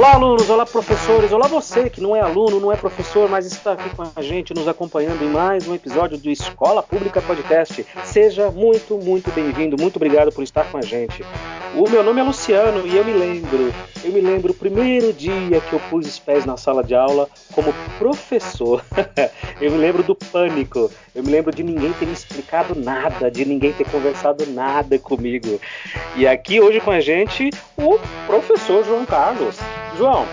Olá, alunos, olá, professores, olá, você que não é aluno, não é professor, mas está aqui com a gente, nos acompanhando em mais um episódio do Escola Pública Podcast. Seja muito, muito bem-vindo, muito obrigado por estar com a gente. O meu nome é Luciano e eu me lembro, eu me lembro o primeiro dia que eu pus os pés na sala de aula como professor. eu me lembro do pânico, eu me lembro de ninguém ter me explicado nada, de ninguém ter conversado nada comigo. E aqui hoje com a gente o professor João Carlos. João,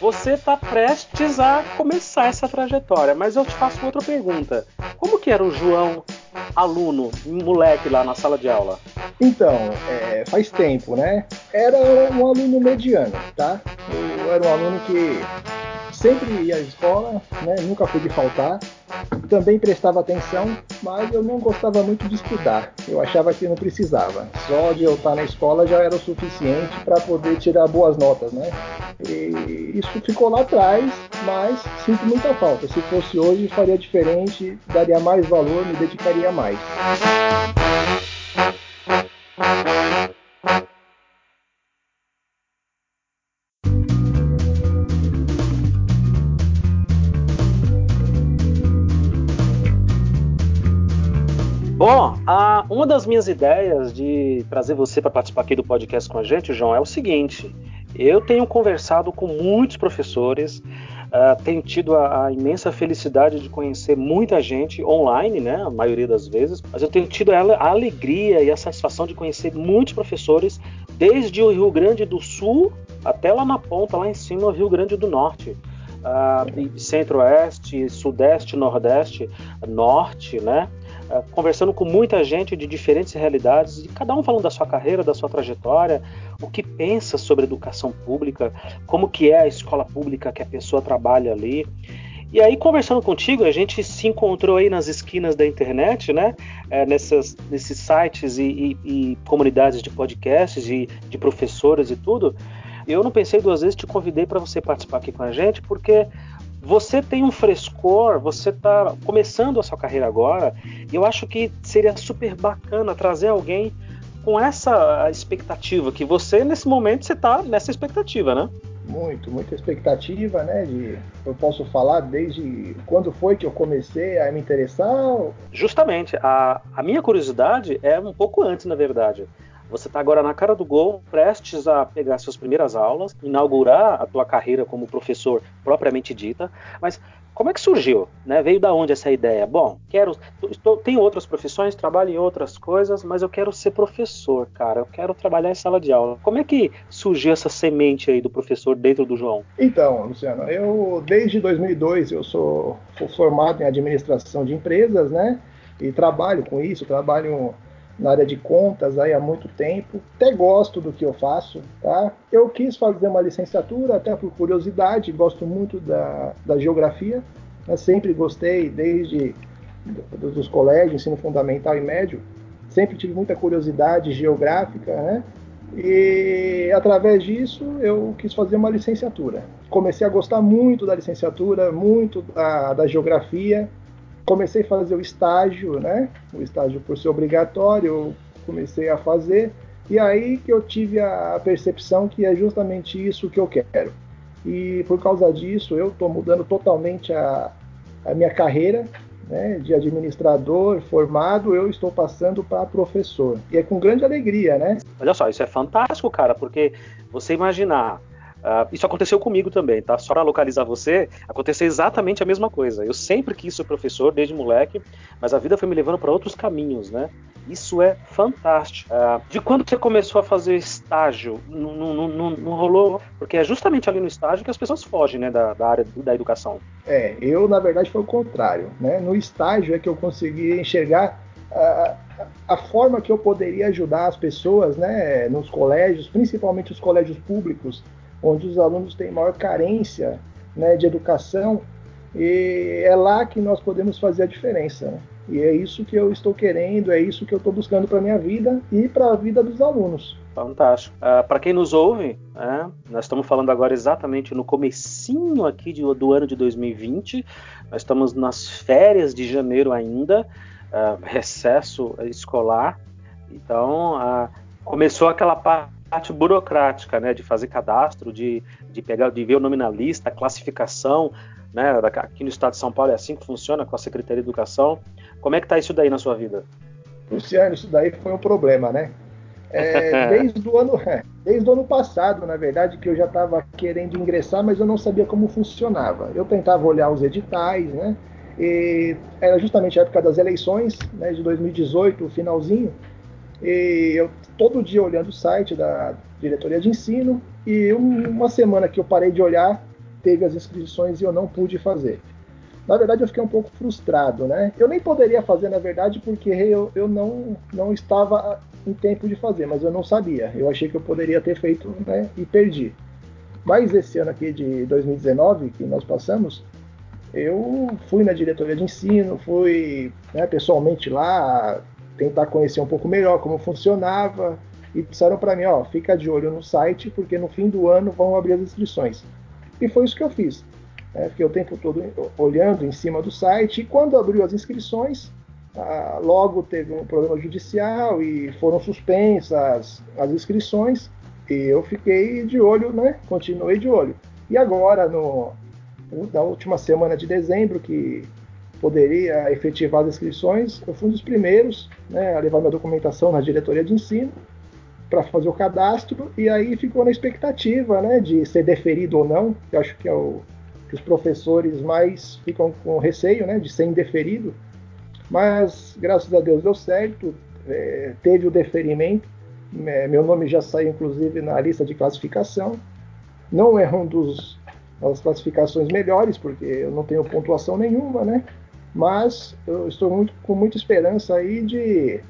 você está prestes a começar essa trajetória, mas eu te faço outra pergunta. Como que era o João, aluno, moleque lá na sala de aula? Então, é, faz tempo, né? Era um aluno mediano, tá? Eu era um aluno que sempre ia à escola, né? Nunca fui de faltar. Também prestava atenção, mas eu não gostava muito de estudar. Eu achava que não precisava. Só de eu estar na escola já era o suficiente para poder tirar boas notas, né? E isso ficou lá atrás, mas sinto muita falta. Se fosse hoje, faria diferente, daria mais valor, me dedicaria mais. Bom, uma das minhas ideias de trazer você para participar aqui do podcast com a gente, João, é o seguinte: eu tenho conversado com muitos professores, uh, tenho tido a, a, imensa felicidade de conhecer muita gente online, né, a maioria das vezes, mas eu tenho tido a, a alegria e a satisfação de conhecer muitos professores, desde o Rio Grande do Sul até lá na ponta, lá em cima, o Rio Grande do Norte. Uh, Centro-Oeste, Sudeste, Nordeste, Norte, né? É, conversando com muita gente de diferentes realidades, e cada um falando da sua carreira, da sua trajetória, o que pensa sobre educação pública, como que é a escola pública que a pessoa trabalha ali. E aí, conversando contigo, a gente se encontrou aí nas esquinas da internet, né? É, nessas, nesses sites e, e, e, comunidades de podcasts, de, de professores e tudo. Eu não pensei duas vezes, te convidei para você participar aqui com a gente, porque você tem um frescor, você está começando a sua carreira agora, e eu acho que seria super bacana trazer alguém com essa expectativa, que você, nesse momento, você está nessa expectativa, né? Muito, muita expectativa, né? De, eu posso falar desde quando foi que eu comecei a me interessar? Justamente, a, a minha curiosidade é um pouco antes, na verdade. Você está agora na cara do gol, prestes a pegar suas primeiras aulas, inaugurar a tua carreira como professor propriamente dita, mas como é que surgiu? Né? Veio da onde essa ideia? Bom, quero, estou, tenho outras profissões, trabalho em outras coisas, mas eu quero ser professor, cara. Eu quero trabalhar em sala de aula. Como é que surgiu essa semente aí do professor dentro do João? Então, Luciano, eu desde 2002 eu sou, sou formado em administração de empresas, né? E trabalho com isso, trabalho na área de contas aí há muito tempo. Até gosto do que eu faço, tá? Eu quis fazer uma licenciatura até por curiosidade, gosto muito da, da geografia, né? sempre gostei desde dos colégios, ensino fundamental e médio, sempre tive muita curiosidade geográfica, né? E através disso eu quis fazer uma licenciatura. Comecei a gostar muito da licenciatura, muito da, da geografia, comecei a fazer o estágio, né? O estágio por ser obrigatório, eu comecei a fazer. E aí que eu tive a percepção que é justamente isso que eu quero. E por causa disso, eu estou mudando totalmente a, a minha carreira, né, de administrador formado, eu estou passando para professor. E é com grande alegria, né? Olha só, isso é fantástico, cara, porque você imaginar Uh, isso aconteceu comigo também, tá? Só para localizar você, aconteceu exatamente a mesma coisa. Eu sempre quis ser professor desde moleque, mas a vida foi me levando para outros caminhos, né? Isso é fantástico. Uh, de quando você começou a fazer estágio, não, rolou? Porque é justamente ali no estágio que as pessoas fogem, né, da, da área da educação. É, eu na verdade foi o contrário, né? No estágio é que eu consegui enxergar a, a, forma que eu poderia ajudar as pessoas, né, nos colégios, principalmente os colégios públicos, onde os alunos têm maior carência né, de educação, e é lá que nós podemos fazer a diferença. Né? E é isso que eu estou querendo, é isso que eu estou buscando para minha vida e para a vida dos alunos. Fantástico. Uh, para quem nos ouve, né, nós estamos falando agora exatamente no comecinho aqui de, do ano de 2020. Nós estamos nas férias de janeiro ainda, uh, recesso escolar. Então, uh, começou aquela parte parte burocrática, né, de fazer cadastro, de, de pegar, de ver o nome na lista, classificação, né, aqui no estado de São Paulo é assim que funciona com a Secretaria de Educação. Como é que está isso daí na sua vida? Luciano, isso daí foi um problema, né? É, desde, o ano, é, desde o ano passado, na verdade, que eu já estava querendo ingressar, mas eu não sabia como funcionava. Eu tentava olhar os editais, né? E era justamente a época das eleições, né, de 2018, finalzinho. E eu todo dia olhando o site da diretoria de ensino e uma semana que eu parei de olhar, teve as inscrições e eu não pude fazer. Na verdade, eu fiquei um pouco frustrado, né? Eu nem poderia fazer, na verdade, porque eu, eu não, não estava em tempo de fazer, mas eu não sabia. Eu achei que eu poderia ter feito, né? E perdi. Mas esse ano aqui de 2019, que nós passamos, eu fui na diretoria de ensino, fui né, pessoalmente lá tentar conhecer um pouco melhor como funcionava e disseram para mim, ó, fica de olho no site porque no fim do ano vão abrir as inscrições. E foi isso que eu fiz. É, fiquei o tempo todo olhando em cima do site e quando abriu as inscrições, ah, logo teve um problema judicial e foram suspensas as inscrições e eu fiquei de olho, né? Continuei de olho. E agora, no, na última semana de dezembro, que poderia efetivar as inscrições, eu fui um dos primeiros né, a levar minha documentação na diretoria de ensino para fazer o cadastro e aí ficou na expectativa né, de ser deferido ou não, que acho que é o que os professores mais ficam com receio né, de ser indeferido, mas graças a Deus deu certo, é, teve o deferimento, é, meu nome já saiu inclusive na lista de classificação, não é um dos das classificações melhores, porque eu não tenho pontuação nenhuma, né? Mas eu estou muito, com muita esperança aí de,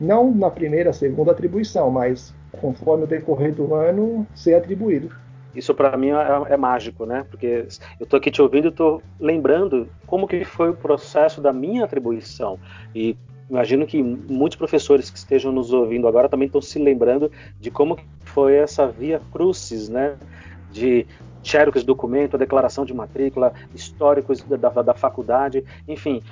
não na primeira, segunda atribuição, mas conforme o decorrer do ano, ser atribuído. Isso para mim é, é, mágico, né? Porque eu estou aqui te ouvindo estou lembrando como que foi o processo da minha atribuição. E imagino que muitos professores que estejam nos ouvindo agora também estão se lembrando de como foi essa via crucis, né? De xerox documento, a declaração de matrícula, históricos da, da, da faculdade, enfim,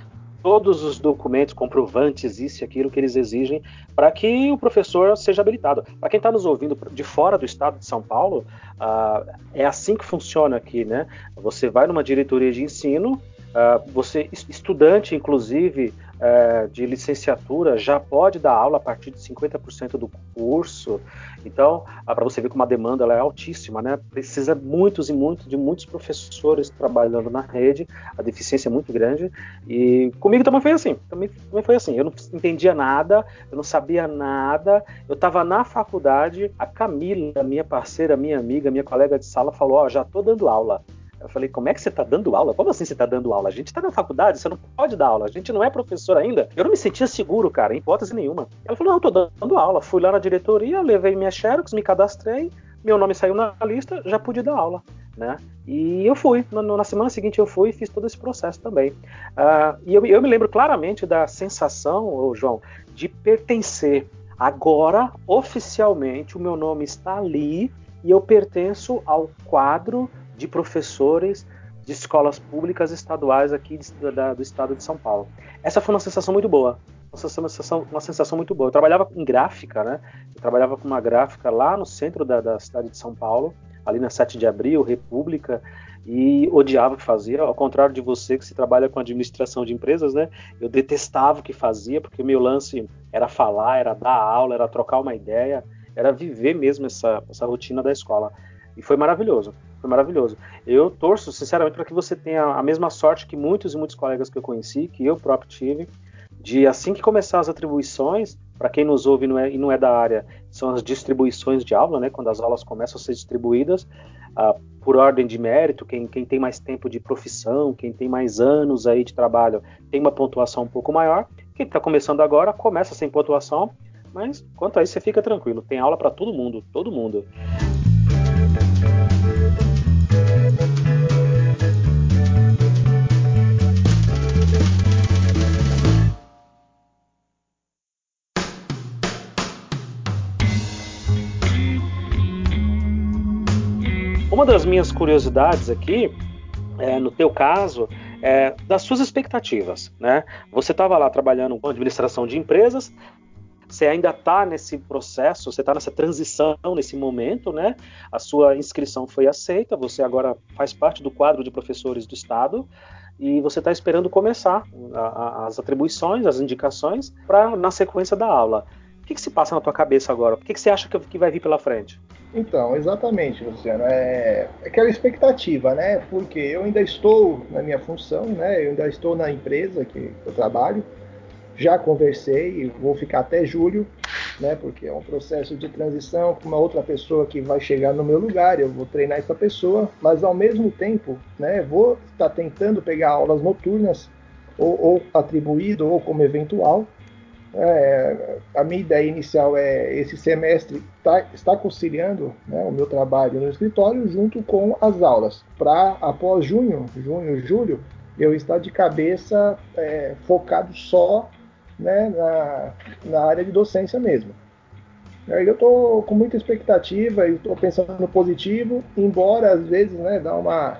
todos os documentos comprovantes, isso e aquilo que eles exigem para que o professor seja habilitado. Para quem está nos ouvindo de fora do estado de São Paulo, uh, é assim que funciona aqui, né? Você vai numa diretoria de ensino, uh, você, estudante, inclusive, uh, de licenciatura, já pode dar aula a partir de 50% do curso. Então, ah, para você ver como a demanda é altíssima, né? Precisa muitos e muitos de muitos professores trabalhando na rede, a deficiência é muito grande. E comigo também foi assim, também, também foi assim. Eu não entendia nada, eu não sabia nada. Eu estava na faculdade, a Camila, minha parceira, minha amiga, minha colega de sala, falou: Ó, oh, já estou dando aula. Eu falei, como é que você está dando aula? Como assim você está dando aula? A gente está na faculdade, você não pode dar aula, a gente não é professor ainda. Eu não me sentia seguro, cara, em hipótese nenhuma. Ela falou, não, tô dando aula. Fui lá na diretoria, levei minha xerox, me cadastrei, meu nome saiu na lista, já pude dar aula. Né? E eu fui, na, na, semana seguinte eu fui e fiz todo esse processo também. Uh, e eu, eu, me lembro claramente da sensação, João, de pertencer. Agora, oficialmente, o meu nome está ali e eu pertenço ao quadro de professores de escolas públicas estaduais aqui de, da, do estado de São Paulo. Essa foi uma sensação muito boa. Uma sensação, uma sensação muito boa. Eu trabalhava em gráfica, né? Eu trabalhava com uma gráfica lá no centro da, da cidade de São Paulo, ali na 7 de abril, República, e odiava o que fazia. Ao contrário de você que se trabalha com administração de empresas, né? Eu detestava o que fazia, porque meu lance era falar, era dar aula, era trocar uma ideia, era viver mesmo essa, essa rotina da escola. E foi maravilhoso. Foi maravilhoso. Eu torço, sinceramente, para que você tenha a mesma sorte que muitos e muitos colegas que eu conheci, que eu próprio tive, de assim que começar as atribuições, para quem nos ouve não é, e não é da área, são as distribuições de aula, né? Quando as aulas começam a ser distribuídas uh, por ordem de mérito, quem, quem tem mais tempo de profissão, quem tem mais anos aí de trabalho, tem uma pontuação um pouco maior. Quem está começando agora começa sem pontuação, mas quanto a isso você fica tranquilo, tem aula para todo mundo, todo mundo. Uma das minhas curiosidades aqui, é, no teu caso, é das suas expectativas, né? Você estava lá trabalhando com administração de empresas, você ainda está nesse processo, você está nessa transição, nesse momento, né? A sua inscrição foi aceita, você agora faz parte do quadro de professores do Estado e você está esperando começar a, a, as atribuições, as indicações, para na sequência da aula. O que, que, se passa na tua cabeça agora? O que, que você acha que, vai vir pela frente? Então, exatamente, Luciano. É, é aquela expectativa, né? Porque eu ainda estou na minha função, né? Eu ainda estou na empresa que eu trabalho. Já conversei e vou ficar até julho, né? Porque é um processo de transição com uma outra pessoa que vai chegar no meu lugar. Eu vou treinar essa pessoa, mas ao mesmo tempo, né? Vou estar tentando pegar aulas noturnas ou, ou atribuído ou como eventual é, a minha ideia inicial é esse semestre tá, estar conciliando né, o meu trabalho no escritório junto com as aulas, para após junho, junho, julho, eu estar de cabeça é, focado só né, na, na área de docência mesmo. Eu estou com muita expectativa e estou pensando no positivo, embora às vezes né, dá uma,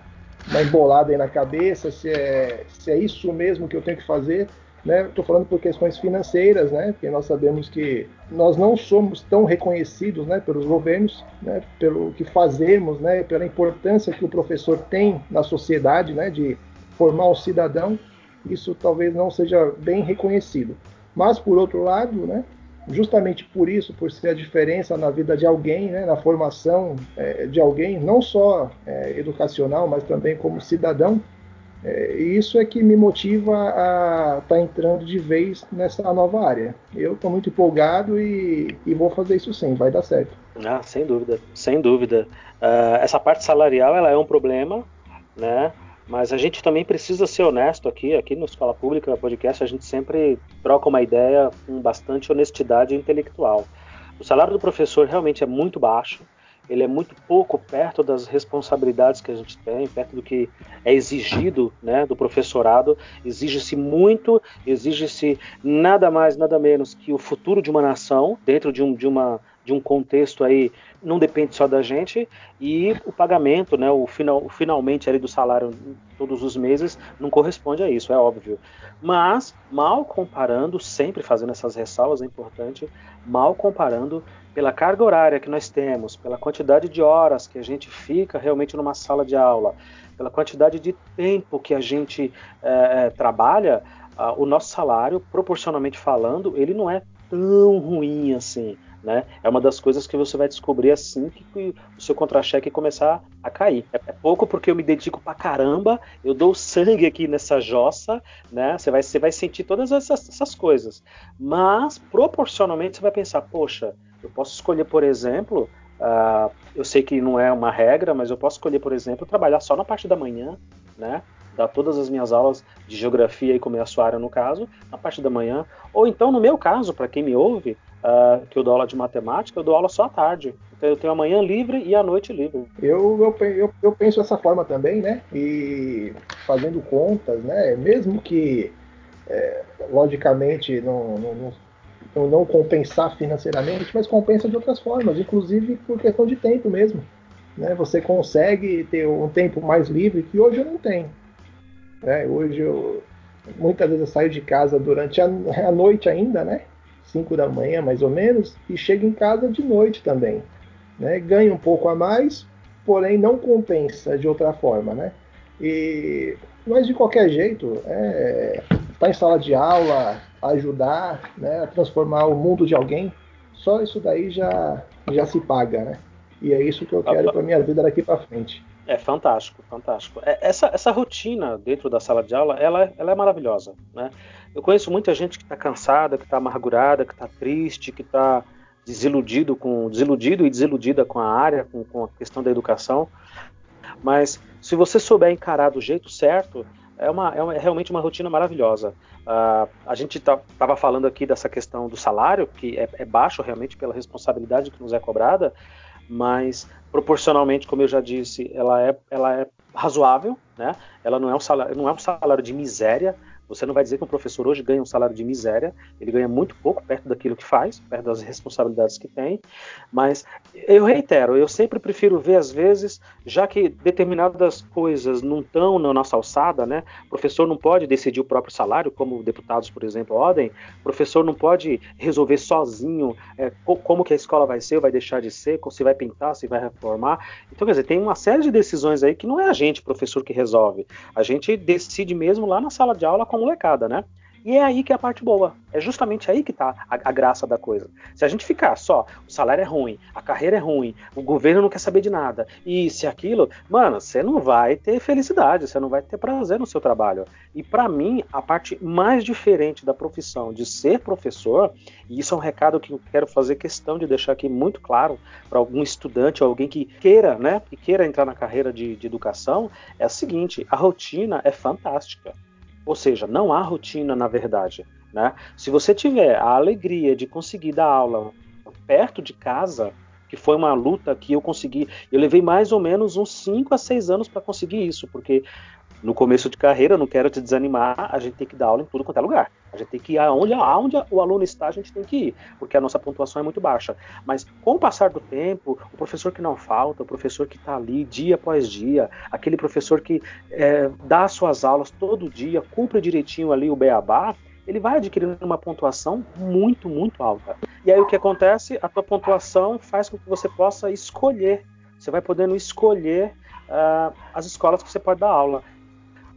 uma embolada aí na cabeça se é, se é isso mesmo que eu tenho que fazer Estou né? falando por questões financeiras, né? porque nós sabemos que nós não somos tão reconhecidos né, pelos governos, né, pelo que fazemos, né, pela importância que o professor tem na sociedade, né, de formar um cidadão, isso talvez não seja bem reconhecido. Mas, por outro lado, né, justamente por isso, por ser a diferença na vida de alguém, né, na formação é, de alguém, não só é, educacional, mas também como cidadão, é, isso é que me motiva a estar tá entrando de vez nessa nova área. Eu estou muito empolgado e, e, vou fazer isso sim, vai dar certo. Ah, sem dúvida, sem dúvida. Uh, essa parte salarial ela é um problema, né? Mas a gente também precisa ser honesto aqui, aqui no Escola Pública Podcast, a gente sempre troca uma ideia com bastante honestidade intelectual. O salário do professor realmente é muito baixo, ele é muito pouco perto das responsabilidades que a gente tem, perto do que é exigido né, do professorado. Exige-se muito, exige-se nada mais, nada menos que o futuro de uma nação dentro de um, de uma, de um contexto aí não depende só da gente e o pagamento, né, o, final, o finalmente ali do salário todos os meses não corresponde a isso, é óbvio. Mas mal comparando, sempre fazendo essas ressalvas é importante, mal comparando pela carga horária que nós temos, pela quantidade de horas que a gente fica realmente numa sala de aula, pela quantidade de tempo que a gente é, trabalha, o nosso salário, proporcionalmente falando, ele não é tão ruim assim. Né? É uma das coisas que você vai descobrir assim que o seu contra-cheque começar a cair. É, é pouco porque eu me dedico pra caramba, eu dou sangue aqui nessa jossa, né? Você vai, você vai sentir todas essas, essas coisas. Mas, proporcionalmente, você vai pensar, poxa, eu posso escolher, por exemplo, uh, eu sei que não é uma regra, mas eu posso escolher, por exemplo, trabalhar só na parte da manhã, né? Dar todas as minhas aulas de geografia e como é a sua área no caso, na parte da manhã. Ou então, no meu caso, para quem me ouve, uh, que eu dou aula de matemática, eu dou aula só à tarde. Então eu tenho a manhã livre e a noite livre. Eu, eu, eu, eu penso dessa forma também, né? E fazendo contas, né? Mesmo que é, logicamente não, não, então, não compensar financeiramente, mas compensa de outras formas, inclusive por questão de tempo mesmo. Né? Você consegue ter um tempo mais livre que hoje eu não tenho. Né? Hoje eu muitas vezes eu saio de casa durante a, a noite ainda, né? 5 da manhã mais ou menos, e chego em casa de noite também. Né? Ganho um pouco a mais, porém não compensa de outra forma, né? E, mas de qualquer jeito, é, estar tá em sala de aula, ajudar, né, a transformar o mundo de alguém, só isso daí já, já se paga, né? E é isso que eu quero para minha vida daqui para frente. É fantástico, fantástico. É, essa, essa rotina dentro da sala de aula, ela, ela é maravilhosa, né? Eu conheço muita gente que está cansada, que está amargurada, que está triste, que está desiludido com desiludido e desiludida com a área, com, com a questão da educação. Mas se você souber encarar do jeito certo, é, uma, é, uma, é realmente uma rotina maravilhosa. Uh, a gente estava tá, falando aqui dessa questão do salário, que é, é, baixo realmente pela responsabilidade que nos é cobrada, mas proporcionalmente, como eu já disse, ela é, ela é razoável, né? Ela não é um salário, não é um salário de miséria, Você não vai dizer que um professor hoje ganha um salário de miséria, ele ganha muito pouco perto daquilo que faz, perto das responsabilidades que tem, mas eu reitero, eu sempre prefiro ver às vezes, já que determinadas coisas não estão na nossa alçada, né? O professor não pode decidir o próprio salário, como deputados, por exemplo, podem, o professor não pode resolver sozinho é, como que a escola vai ser, vai deixar de ser, se vai pintar, se vai reformar. Então, quer dizer, tem uma série de decisões aí que não é a gente, professor, que resolve. A gente decide mesmo lá na sala de aula com a molecada, né? E é aí que é a parte boa. É justamente aí que está a, a, graça da coisa. Se a gente ficar só, o salário é ruim, a carreira é ruim, o governo não quer saber de nada, e se aquilo, mano, você não vai ter felicidade, você não vai ter prazer no seu trabalho. E para mim, a parte mais diferente da profissão de ser professor, e isso é um recado que eu quero fazer questão de deixar aqui muito claro para algum estudante ou alguém que queira, né, que queira entrar na carreira de, de educação, é o seguinte: a rotina é fantástica. Ou seja, não há rotina na verdade. Né? Se você tiver a alegria de conseguir dar aula perto de casa, que foi uma luta que eu consegui, eu levei mais ou menos uns 5 a 6 anos para conseguir isso, porque no começo de carreira, não quero te desanimar, a gente tem que dar aula em tudo quanto é lugar. A gente tem que ir aonde, aonde o aluno está, a gente tem que ir, porque a nossa pontuação é muito baixa. Mas com o passar do tempo, o professor que não falta, o professor que está ali dia após dia, aquele professor que é, dá suas aulas todo dia, cumpre direitinho ali o beabá, ele vai adquirindo uma pontuação muito, muito alta. E aí o que acontece? A tua pontuação faz com que você possa escolher. Você vai podendo escolher uh, as escolas que você pode dar aula.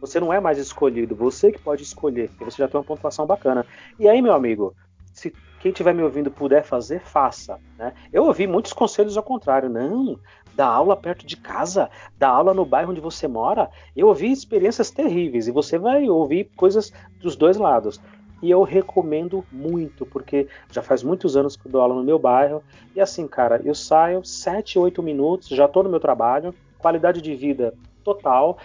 Você não é mais escolhido, você que pode escolher, porque você já tem uma pontuação bacana. E aí, meu amigo, se quem estiver me ouvindo puder fazer, faça. Né? Eu ouvi muitos conselhos ao contrário. Não, dá aula perto de casa, dá aula no bairro onde você mora. Eu ouvi experiências terríveis e você vai ouvir coisas dos dois lados. E eu recomendo muito, porque já faz muitos anos que eu dou aula no meu bairro. E assim, cara, eu saio 7, 8 minutos, já estou no meu trabalho, qualidade de vida total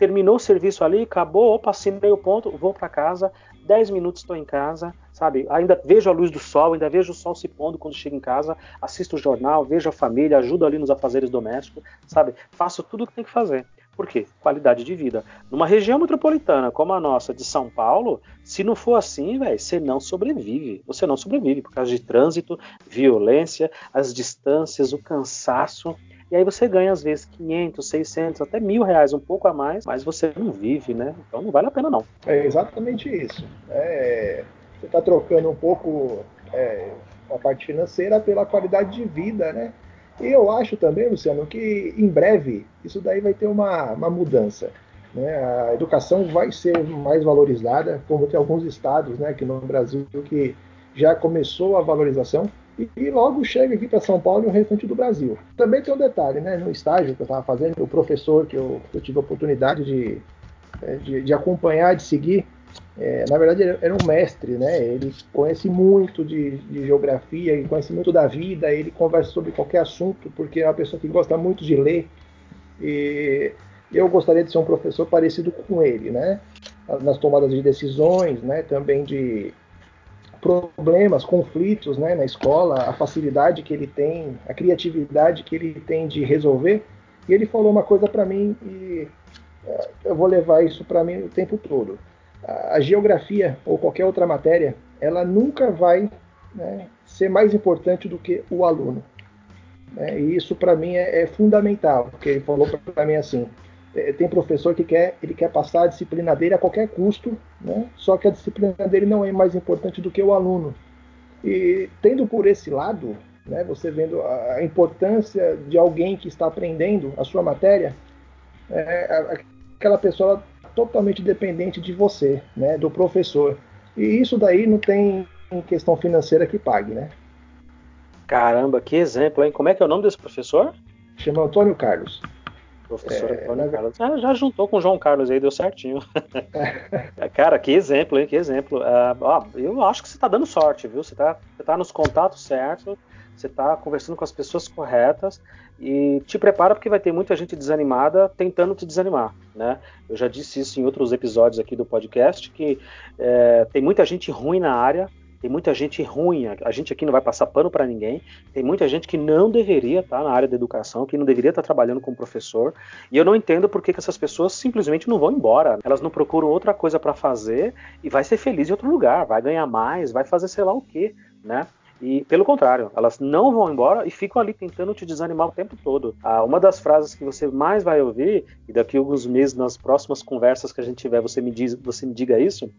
terminou o serviço ali, acabou, opa, assinei o ponto, vou para casa, 10 minutos estou em casa, sabe? Ainda vejo a luz do sol, ainda vejo o sol se pondo quando chego em casa, assisto o jornal, vejo a família, ajudo ali nos afazeres domésticos, sabe? Faço tudo o que tem que fazer. Por quê? Qualidade de vida. Numa região metropolitana como a nossa de São Paulo, se não for assim, velho, você não sobrevive. Você não sobrevive por causa de trânsito, violência, as distâncias, o cansaço. E aí você ganha às vezes 500, 600, até mil reais, um pouco a mais, mas você não vive, né? Então não vale a pena não. É exatamente isso. É, você está trocando um pouco é, a parte financeira pela qualidade de vida, né? E eu acho também, Luciano, que em breve isso daí vai ter uma, uma mudança. Né? A educação vai ser mais valorizada, como tem alguns estados né, aqui no Brasil que já começou a valorização e, logo chega aqui para São Paulo e o restante do Brasil. Também tem um detalhe, né? No estágio que eu estava fazendo, o professor que eu, eu tive a oportunidade de, é, de, de acompanhar, de seguir, é, na verdade ele era um mestre, né? Ele conhece muito de, de geografia, ele conhece muito da vida, ele conversa sobre qualquer assunto, porque é uma pessoa que gosta muito de ler. E eu gostaria de ser um professor parecido com ele, né? Nas tomadas de decisões, né? Também de problemas, conflitos né, na escola, a facilidade que ele tem, a criatividade que ele tem de resolver. E ele falou uma coisa para mim e é, eu vou levar isso para mim o tempo todo. A, geografia ou qualquer outra matéria, ela nunca vai né, ser mais importante do que o aluno. Né? E isso para mim é, é fundamental, porque ele falou para mim assim: é, tem professor que quer, ele quer passar a disciplina dele a qualquer custo, né? só que a disciplina dele não é mais importante do que o aluno. E tendo por esse lado, né, você vendo a importância de alguém que está aprendendo a sua matéria, é, aquela pessoa totalmente dependente de você, né, do professor. E isso daí não tem questão financeira que pague, né? Caramba, que exemplo, hein? Como é que é o nome desse professor? Chama Antônio Carlos. Professor é, Antônio Carlos. Ah, já juntou com o João Carlos aí, deu certinho. Cara, que exemplo, hein? Que exemplo. Ó, eu acho que você está dando sorte, viu? Você está você tá nos contatos certos, você está conversando com as pessoas corretas e te prepara porque vai ter muita gente desanimada tentando te desanimar, né? Eu já disse isso em outros episódios aqui do podcast que é, tem muita gente ruim na área tem muita gente ruim, a gente aqui não vai passar pano para ninguém, tem muita gente que não deveria estar tá na área da educação, que não deveria estar tá trabalhando como professor, e eu não entendo por que, que essas pessoas simplesmente não vão embora. Elas não procuram outra coisa para fazer e vai ser feliz em outro lugar, vai ganhar mais, vai fazer sei lá o quê, né? E pelo contrário, elas não vão embora e ficam ali tentando te desanimar o tempo todo. Ah, uma das frases que você mais vai ouvir, e daqui a alguns meses, nas próximas conversas que a gente tiver, você me, diz, você me diga isso.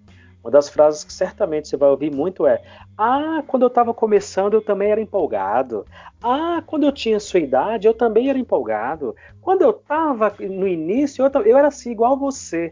Uma das frases que certamente você vai ouvir muito é: Ah, quando eu estava começando eu também era empolgado. Ah, quando eu tinha sua idade eu também era empolgado. Quando eu estava no início eu, eu era assim, igual você.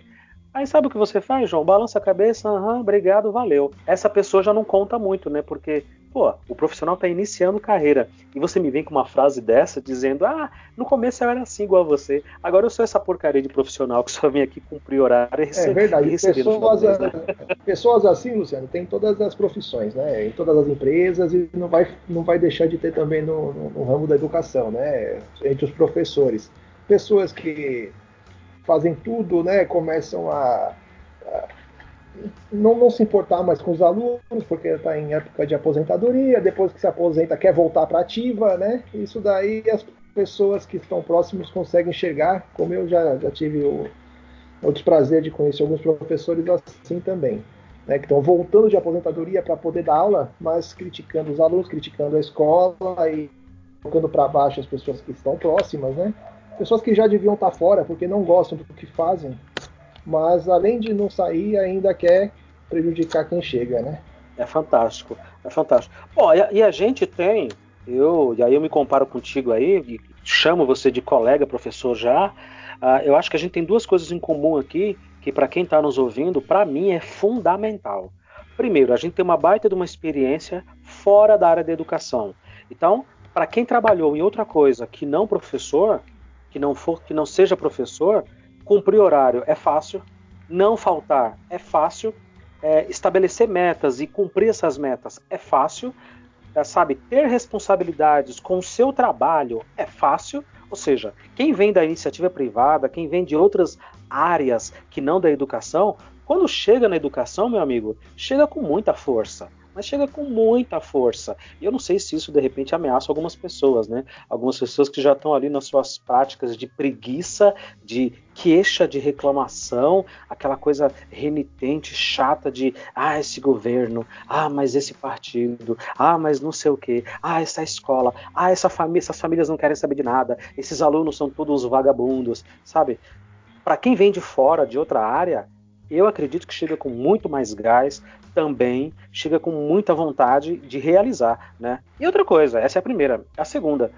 Aí sabe o que você faz, João? Balança a cabeça, aham, obrigado, valeu. Essa pessoa já não conta muito, né? Porque Pô, o profissional está iniciando carreira e você me vem com uma frase dessa dizendo: Ah, no começo eu era assim igual a você, agora eu sou essa porcaria de profissional que só vem aqui cumprir horário e receber. É verdade, pessoas, mês, né? pessoas assim, Luciano, tem todas as profissões, né? Em todas as empresas e não vai, não vai deixar de ter também no, no, no ramo da educação, né? Entre os professores. Pessoas que fazem tudo, né? Começam a, a não, não, se importar mais com os alunos, porque está em época de aposentadoria, depois que se aposenta quer voltar para ativa, né? Isso daí as pessoas que estão próximos conseguem enxergar, como eu já, já tive o, o desprazer de conhecer alguns professores assim também, né? Que estão voltando de aposentadoria para poder dar aula, mas criticando os alunos, criticando a escola e colocando para baixo as pessoas que estão próximas, né? Pessoas que já deviam estar fora porque não gostam do que fazem, mas além de não sair, ainda quer prejudicar quem chega, né? É fantástico, é fantástico. Bom, e a, e a gente tem, eu, e aí eu me comparo contigo aí, chamo você de colega, professor já. Uh, eu acho que a gente tem duas coisas em comum aqui, que para quem está nos ouvindo, para mim é fundamental. Primeiro, a gente tem uma baita de uma experiência fora da área da educação. Então, para quem trabalhou em outra coisa que não professor, que não for, que não seja professor, Cumprir horário é fácil, não faltar é fácil, é, estabelecer metas e cumprir essas metas é fácil, é, sabe? Ter responsabilidades com o seu trabalho é fácil. Ou seja, quem vem da iniciativa privada, quem vem de outras áreas que não da educação, quando chega na educação, meu amigo, chega com muita força mas chega com muita força. E eu não sei se isso de repente ameaça algumas pessoas, né? Algumas pessoas que já estão ali nas suas práticas de preguiça, de queixa, de reclamação, aquela coisa renitente, chata de ah, esse governo, ah, mas esse partido, ah, mas não sei o que, ah, essa escola, ah, essa família, essas famílias não querem saber de nada, esses alunos são todos vagabundos, sabe? Para quem vem de fora, de outra área, eu acredito que chega com muito mais gás, também chega com muita vontade de realizar, né? E outra coisa, essa é a primeira. A segunda,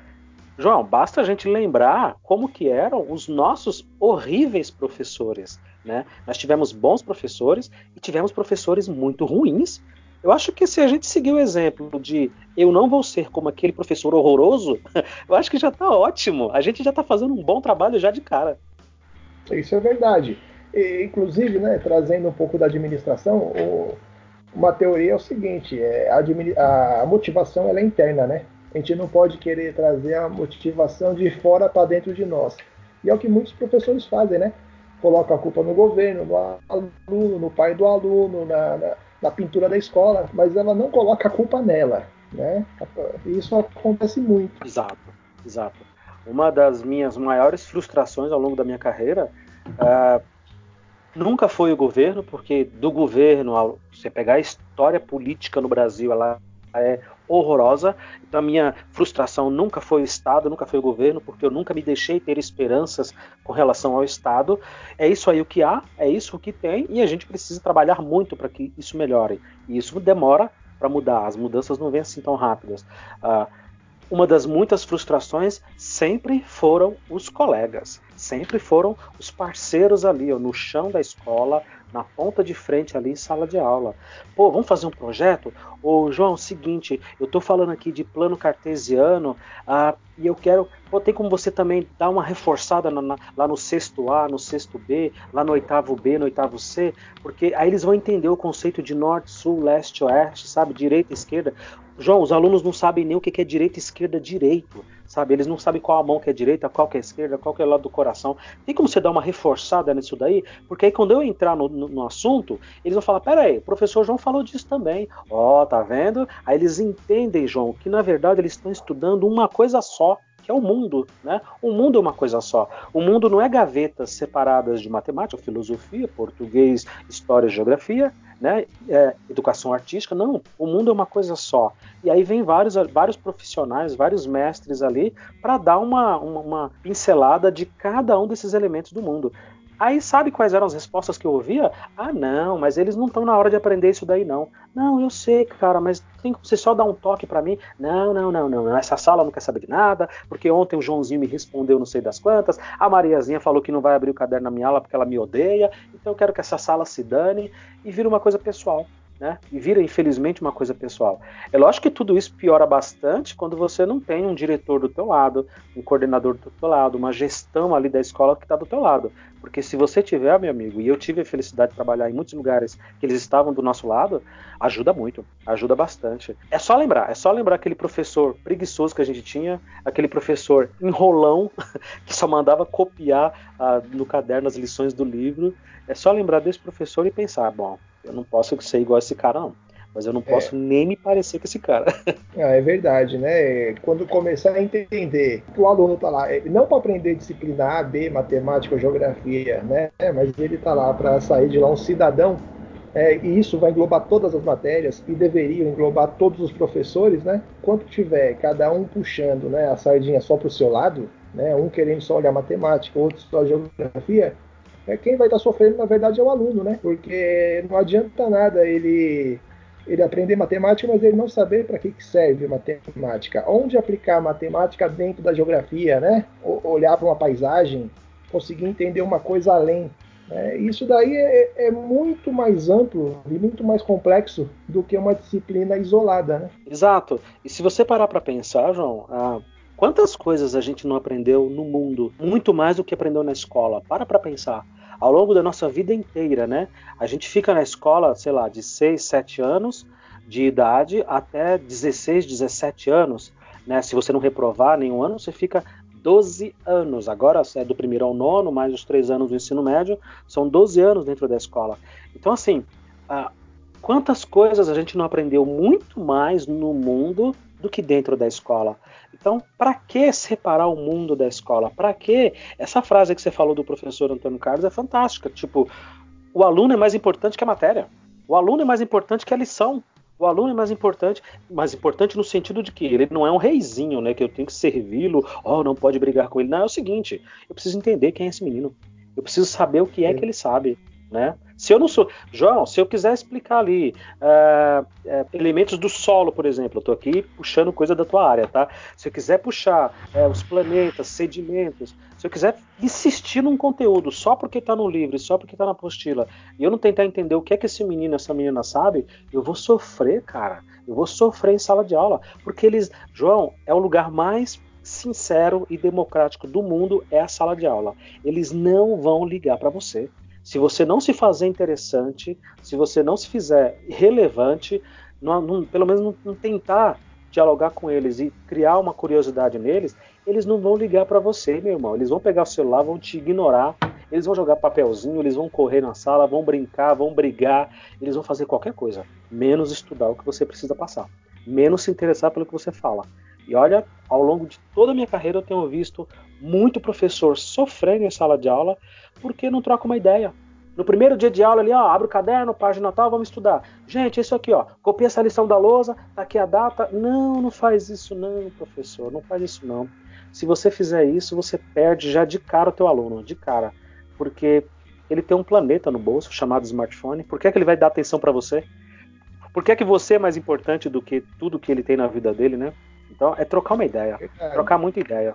João, basta a gente lembrar como que eram os nossos horríveis professores, né? Nós tivemos bons professores e tivemos professores muito ruins. Eu acho que se a gente seguir o exemplo de eu não vou ser como aquele professor horroroso, eu acho que já está ótimo. A gente já está fazendo um bom trabalho já de cara. Isso é verdade. E, inclusive, né, trazendo um pouco da administração, o, uma teoria é o seguinte: é, a, a, motivação ela é interna, né? A gente não pode querer trazer a motivação de fora para dentro de nós. E é o que muitos professores fazem, né? Colocam a culpa no governo, no aluno, no pai do aluno, na, na, na pintura da escola, mas ela não coloca a culpa nela, né? Isso acontece muito. Exato, exato. Uma das minhas maiores frustrações ao longo da minha carreira uh, nunca foi o governo, porque do governo, você pegar a história política no Brasil, ela é horrorosa. Então a minha frustração nunca foi o Estado, nunca foi o governo, porque eu nunca me deixei ter esperanças com relação ao Estado. É isso aí o que há, é isso o que tem, e a gente precisa trabalhar muito para que isso melhore. E isso demora para mudar, as mudanças não vêm assim tão rápidas. Uh, uma das muitas frustrações sempre foram os colegas, sempre foram os parceiros ali, ó, no chão da escola, na ponta de frente ali em sala de aula. Pô, vamos fazer um projeto? Ô, João, seguinte, eu estou falando aqui de plano cartesiano, ah, e eu quero. Pô, tem como você também dar uma reforçada na, na, lá no sexto A, no sexto B, lá no oitavo B, no oitavo C, porque aí eles vão entender o conceito de norte, sul, leste, oeste, sabe? Direita, esquerda. João, os alunos não sabem nem o que é direita, esquerda, direito, sabe? Eles não sabem qual a mão que é direita, qual que é esquerda, qual que é o lado do coração. Tem como você dar uma reforçada nisso daí? Porque aí quando eu entrar no, no, no assunto, eles vão falar, pera aí, o professor João falou disso também. Ó, oh, tá vendo? Aí eles entendem, João, que na verdade eles estão estudando uma coisa só é o mundo, né? O mundo é uma coisa só. O mundo não é gavetas separadas de matemática, filosofia, português, história, geografia né, é, educação artística, não, o mundo é uma coisa só. E aí vem vários, vários profissionais, vários mestres ali para dar uma, uma, uma pincelada de cada um desses elementos do mundo. Aí sabe quais eram as respostas que eu ouvia? Ah, não, mas eles não estão na hora de aprender isso daí, não. Não, eu sei, cara, mas tem que você só dar um toque para mim? Não, não, não, não. Essa sala não quer saber de nada, porque ontem o Joãozinho me respondeu não sei das quantas, a Mariazinha falou que não vai abrir o caderno na minha aula porque ela me odeia, então eu quero que essa sala se dane e vira uma coisa pessoal né? E vira, infelizmente, uma coisa pessoal. É lógico que tudo isso piora bastante quando você não tem um diretor do teu lado, um coordenador do teu lado, uma gestão ali da escola que está do teu lado. Porque se você tiver, meu amigo, e eu tive a felicidade de trabalhar em muitos lugares que eles estavam do nosso lado, ajuda muito, ajuda bastante. É só lembrar, é só lembrar aquele professor preguiçoso que a gente tinha, aquele professor enrolão que só mandava copiar ah, no caderno as lições do livro. É só lembrar desse professor e pensar, bom, eu não posso ser igual a esse cara, não. Mas eu não posso é. nem me parecer com esse cara. Ah, é verdade, né? Quando começar a entender que o aluno está lá, é, não para aprender disciplina A, B, matemática geografia, né? Mas ele está lá para sair de lá um cidadão é, e isso vai englobar todas as matérias e deveria englobar todos os professores, né? Quando tiver cada um puxando né, a sardinha só para o seu lado, né, um querendo só olhar matemática, outro só geografia, é, quem vai estar sofrendo, na verdade, é o aluno, né? Porque não adianta nada ele, ele aprender matemática, mas ele não saber para que, que serve matemática. Onde aplicar matemática dentro da geografia, né? Olhar para uma paisagem, conseguir entender uma coisa além. Né? Isso daí é, é, muito mais amplo e muito mais complexo do que uma disciplina isolada, né? Exato. E se você parar para pensar, João, ah, Quantas coisas a gente não aprendeu no mundo, muito mais do que aprendeu na escola? Para para pensar. Ao longo da nossa vida inteira, né? A gente fica na escola, sei lá, de 6, 7 anos de idade até 16, 17 anos. Né? Se você não reprovar nenhum ano, você fica 12 anos. Agora é do primeiro ao nono, mais os três anos do ensino médio, são 12 anos dentro da escola. Então, assim, quantas coisas a gente não aprendeu muito mais no mundo do que dentro da escola? Então, para que separar o mundo da escola? Para que? Essa frase que você falou do professor Antônio Carlos é fantástica. Tipo, o aluno é mais importante que a matéria. O aluno é mais importante que a lição. O aluno é mais importante, mais importante no sentido de que ele não é um reizinho, né? Que eu tenho que servi-lo, oh, não pode brigar com ele. Não, é o seguinte, eu preciso entender quem é esse menino. Eu preciso saber o que é que ele sabe, né? Se eu não sou. João, se eu quiser explicar ali uh, uh, elementos do solo, por exemplo, eu estou aqui puxando coisa da tua área, tá? Se eu quiser puxar uh, os planetas, sedimentos, se eu quiser insistir num conteúdo só porque está no livro, só porque está na apostila, e eu não tentar entender o que é que esse menino, essa menina sabe, eu vou sofrer, cara. Eu vou sofrer em sala de aula. Porque eles. João, é o lugar mais sincero e democrático do mundo é a sala de aula. Eles não vão ligar para você. Se você não se fazer interessante, se você não se fizer relevante, não, não, pelo menos não, não, tentar dialogar com eles e criar uma curiosidade neles, eles não vão ligar para você, meu irmão. Eles vão pegar o celular, vão te ignorar, eles vão jogar papelzinho, eles vão correr na sala, vão brincar, vão brigar, eles vão fazer qualquer coisa, menos estudar o que você precisa passar, menos se interessar pelo que você fala. E olha, ao longo de toda a minha carreira eu tenho visto muito professor sofrendo em sala de aula porque não troca uma ideia. No primeiro dia de aula ali, ó, abre o caderno, página tal, vamos estudar. Gente, isso aqui, ó, copia essa lição da lousa, tá aqui a data. Não, não faz isso não, professor, não faz isso não. Se você fizer isso, você perde já de cara o teu aluno, de cara. Porque ele tem um planeta no bolso chamado smartphone. Por que, é que ele vai dar atenção para você? Por que, é que você é mais importante do que tudo que ele tem na vida dele, né? Então é trocar uma ideia, trocar muita ideia.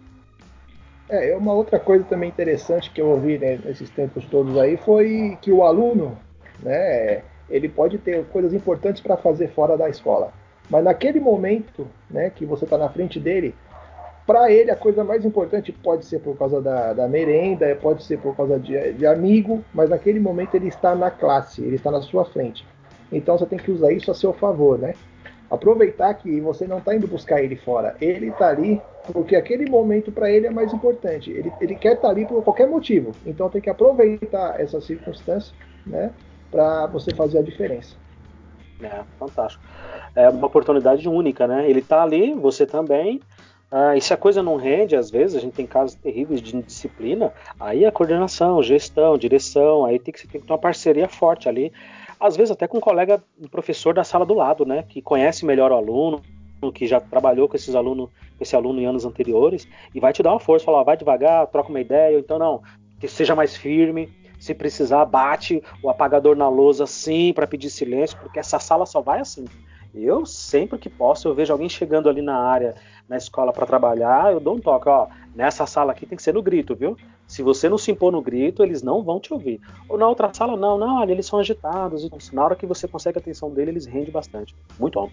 É, uma outra coisa também interessante que eu ouvi né, nesses tempos todos aí foi que o aluno, né, ele pode ter coisas importantes para fazer fora da escola, mas naquele momento, né, que você está na frente dele, para ele a coisa mais importante pode ser por causa da, da merenda, pode ser por causa de, de, amigo, mas naquele momento ele está na classe, ele está na sua frente. Então você tem que usar isso a seu favor, né? Aproveitar que você não está indo buscar ele fora, ele está ali porque aquele momento para ele é mais importante. Ele, ele quer estar tá ali por qualquer motivo, então tem que aproveitar essa circunstância, né, para você fazer a diferença. É, fantástico. É uma oportunidade única, né? Ele está ali, você também. Ah, e se a coisa não rende, às vezes, a gente tem casos terríveis de indisciplina, aí a coordenação, gestão, direção, aí tem que, tem que ter uma parceria forte ali às vezes até com um colega, um professor da sala do lado, né, que conhece melhor o aluno, que já trabalhou com esses alunos, com esse aluno em anos anteriores, e vai te dar uma força, falar, vai devagar, troca uma ideia, ou então não, que seja mais firme, se precisar, bate o apagador na lousa sim para pedir silêncio, porque essa sala só vai assim. Eu sempre que posso, eu vejo alguém chegando ali na área, na escola para trabalhar, eu dou um toque, ó, nessa sala aqui tem que ser no grito, viu? Se você não se impor no grito, eles não vão te ouvir. Ou na outra sala, não, não, olha, eles são agitados. Na hora que você consegue a atenção dele, eles rendem bastante. Muito bom.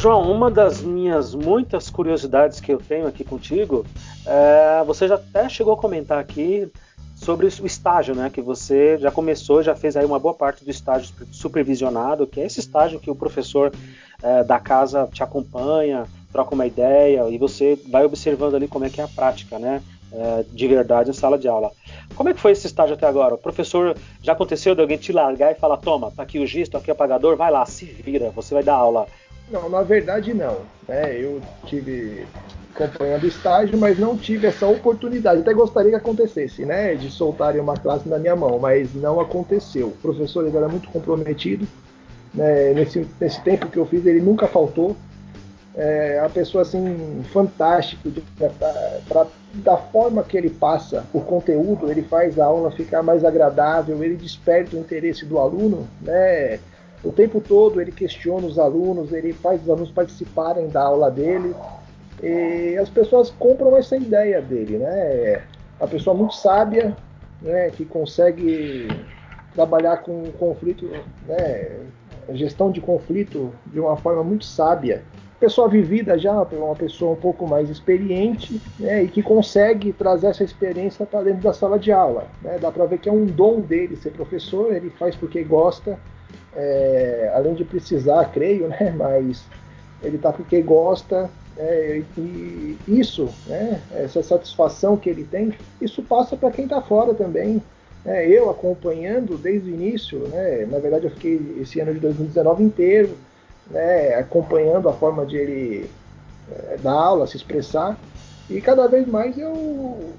João, uma das minhas muitas curiosidades que eu tenho aqui contigo, é, você já até chegou a comentar aqui sobre o estágio, né? Que você já começou, já fez aí uma boa parte do estágio supervisionado, que é esse estágio que o professor é, da casa te acompanha, troca uma ideia e você vai observando ali como é que é a prática, né? É, de verdade em sala de aula. Como é que foi esse estágio até agora? O professor já aconteceu de alguém te largar e falar: toma, tá aqui o giz, tá aqui o apagador, vai lá, se vira, você vai dar aula. Não, na verdade não. Né? Eu tive acompanhando estágio, mas não tive essa oportunidade. Até gostaria que acontecesse, né? De soltarem uma classe na minha mão, mas não aconteceu. O professor ele era muito comprometido. Né? Nesse, nesse tempo que eu fiz, ele nunca faltou. É uma pessoa assim fantástica da forma que ele passa o conteúdo, ele faz a aula ficar mais agradável, ele desperta o interesse do aluno, né? O tempo todo ele questiona os alunos, ele faz os alunos participarem da aula dele. E as pessoas compram essa ideia dele, né? A pessoa muito sábia, né, que consegue trabalhar com conflito, né, gestão de conflito de uma forma muito sábia. Pessoa vivida já, uma pessoa um pouco mais experiente, né, e que consegue trazer essa experiência para dentro da sala de aula. Né? Dá para ver que é um dom dele ser professor, ele faz porque gosta, é, além de precisar, creio, né, mas ele está porque gosta, é, e isso, né, essa satisfação que ele tem, isso passa para quem está fora também. É, eu acompanhando desde o início, né, na verdade eu fiquei esse ano de 2019 inteiro né, acompanhando a forma de ele é, dar aula, se expressar, e cada vez mais eu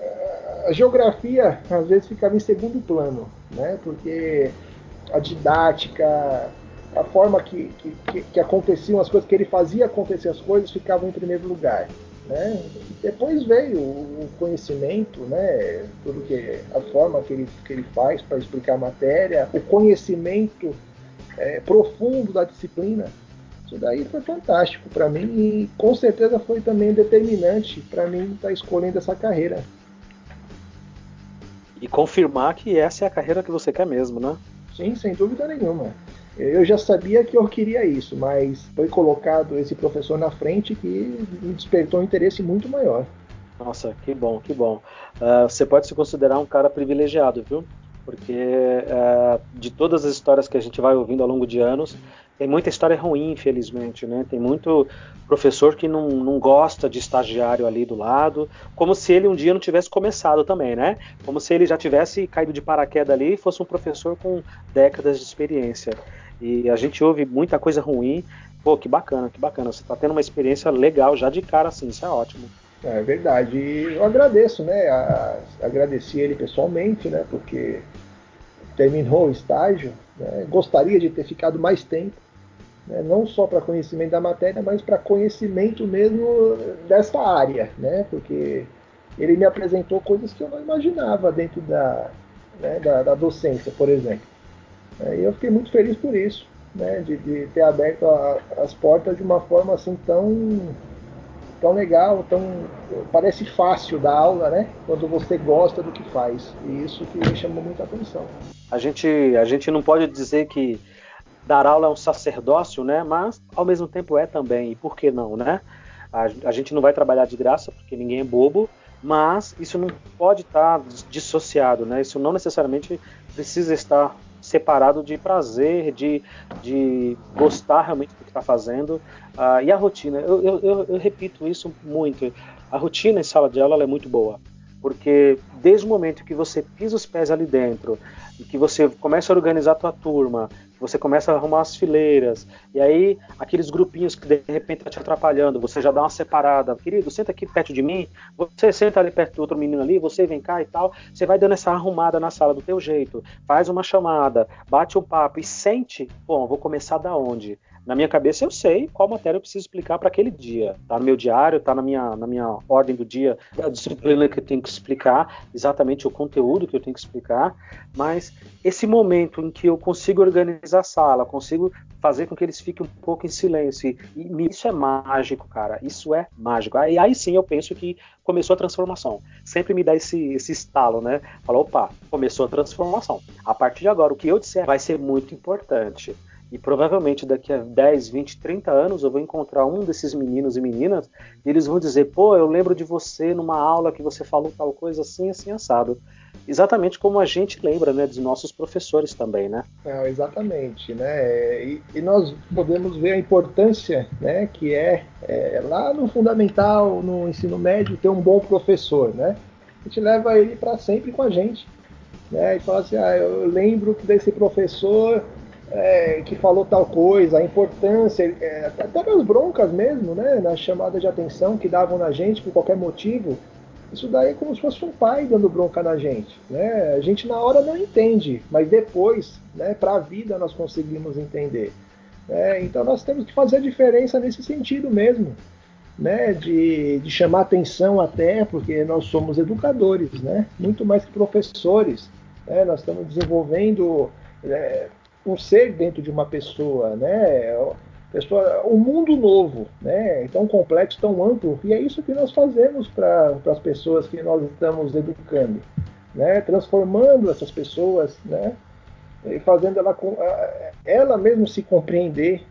é, a geografia às vezes ficava em segundo plano, né, porque a didática, a forma que, que, que, aconteciam as coisas, que ele fazia acontecer as coisas, ficavam em primeiro lugar. Né? Depois veio o conhecimento, né? Tudo que a forma que ele, que ele faz para explicar a matéria, o conhecimento é, profundo da disciplina. Isso daí foi fantástico para mim e com certeza foi também determinante para mim estar tá escolhendo essa carreira. E confirmar que essa é a carreira que você quer mesmo, né? Sim, sem dúvida nenhuma. Eu já sabia que eu queria isso, mas foi colocado esse professor na frente que me despertou um interesse muito maior. Nossa, que bom, que bom. Uh, você pode se considerar um cara privilegiado, viu? Porque uh, de todas as histórias que a gente vai ouvindo ao longo de anos, tem muita história ruim, infelizmente, né? Tem muito professor que não, não gosta de estagiário ali do lado, como se ele um dia não tivesse começado também, né? Como se ele já tivesse caído de paraquedas ali e fosse um professor com décadas de experiência. E a gente ouve muita coisa ruim. Pô, que bacana, que bacana. Você está tendo uma experiência legal já de cara assim, isso é ótimo. É verdade. E eu agradeço, né? A, agradeci ele pessoalmente, né? Porque terminou o estágio. Né? Gostaria de ter ficado mais tempo né? não só para conhecimento da matéria, mas para conhecimento mesmo dessa área, né? porque ele me apresentou coisas que eu não imaginava dentro da, né, da, da docência, por exemplo. É, e eu fiquei muito feliz por isso, né, de, de ter aberto a, as portas de uma forma assim tão tão legal, tão parece fácil da aula, né? Quando você gosta do que faz. E isso que me chamou muita atenção. A gente a gente não pode dizer que dar aula é um sacerdócio, né? Mas ao mesmo tempo é também. E por que não, né? A, a gente não vai trabalhar de graça porque ninguém é bobo, mas isso não pode estar dissociado, né? Isso não necessariamente precisa estar separado de prazer, de, de gostar realmente do que está fazendo. Uh, e a rotina, eu, eu, eu, eu, repito isso muito. A rotina em sala de aula é muito boa, porque desde o momento que você pisa os pés ali dentro e que você começa a organizar a tua turma, você começa a arrumar as fileiras, e aí aqueles grupinhos que de repente estão tá te atrapalhando, você já dá uma separada, querido, senta aqui perto de mim, você senta ali perto do outro menino ali, você vem cá e tal, você vai dando essa arrumada na sala do teu jeito, faz uma chamada, bate um papo e sente, bom, vou começar da onde? Na minha cabeça eu sei qual matéria eu preciso explicar para aquele dia. Tá no meu diário, tá na minha, na minha ordem do dia, a disciplina que eu tenho que explicar, exatamente o conteúdo que eu tenho que explicar, mas esse momento em que eu consigo organizar a sala, consigo fazer com que eles fiquem um pouco em silêncio, e isso é mágico, cara, isso é mágico. Aí, aí sim eu penso que começou a transformação. Sempre me dá esse, esse estalo, né? Fala, opa, começou a transformação. A partir de agora, o que eu disser vai ser muito importante. E provavelmente daqui a 10, 20, 30 anos eu vou encontrar um desses meninos e meninas e eles vão dizer: pô, eu lembro de você numa aula que você falou tal coisa assim, assim, assado. Exatamente como a gente lembra, né, dos nossos professores também, né? É, exatamente, né? E, e, nós podemos ver a importância, né, que é, é, lá no fundamental, no ensino médio, ter um bom professor, né? A gente leva ele para sempre com a gente, né? E fala assim: ah, eu lembro desse professor é, que falou tal coisa, a importância, é, até as broncas mesmo, né, na chamada de atenção que davam na gente por qualquer motivo, isso daí é como se fosse um pai dando bronca na gente, né? A gente na hora não entende, mas depois, né, para a vida nós conseguimos entender. Né? Então nós temos que fazer a diferença nesse sentido mesmo, né? De, de chamar atenção até, porque nós somos educadores, né? Muito mais que professores, né? Nós estamos desenvolvendo é, um ser dentro de uma pessoa, né? Pessoa, um mundo novo, né? Tão complexo, tão amplo, e é isso que nós fazemos para as pessoas que nós estamos educando, né? Transformando essas pessoas, né? E fazendo ela, ela mesmo se compreender,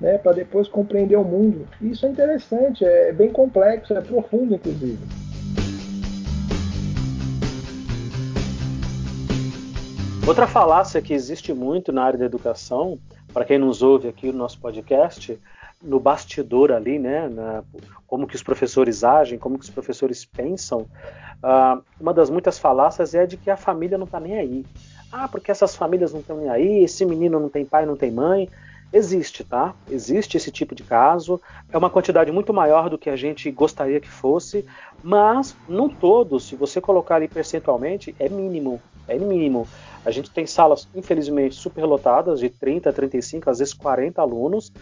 né? Para depois compreender o mundo. Isso é interessante, é bem complexo, é profundo, inclusive. Outra falácia que existe muito na área da educação, para quem nos ouve aqui no nosso podcast, no bastidor ali, né, na, como que os professores agem, como que os professores pensam, uh, uma das muitas falácias é de que a família não está nem aí. Ah, porque essas famílias não estão nem aí, esse menino não tem pai, não tem mãe. Existe, tá? Existe esse tipo de caso. É uma quantidade muito maior do que a gente gostaria que fosse, mas não todo, se você colocar ali percentualmente, é mínimo. É mínimo. A gente tem salas, infelizmente, superlotadas, de 30, 35, às vezes 40 alunos.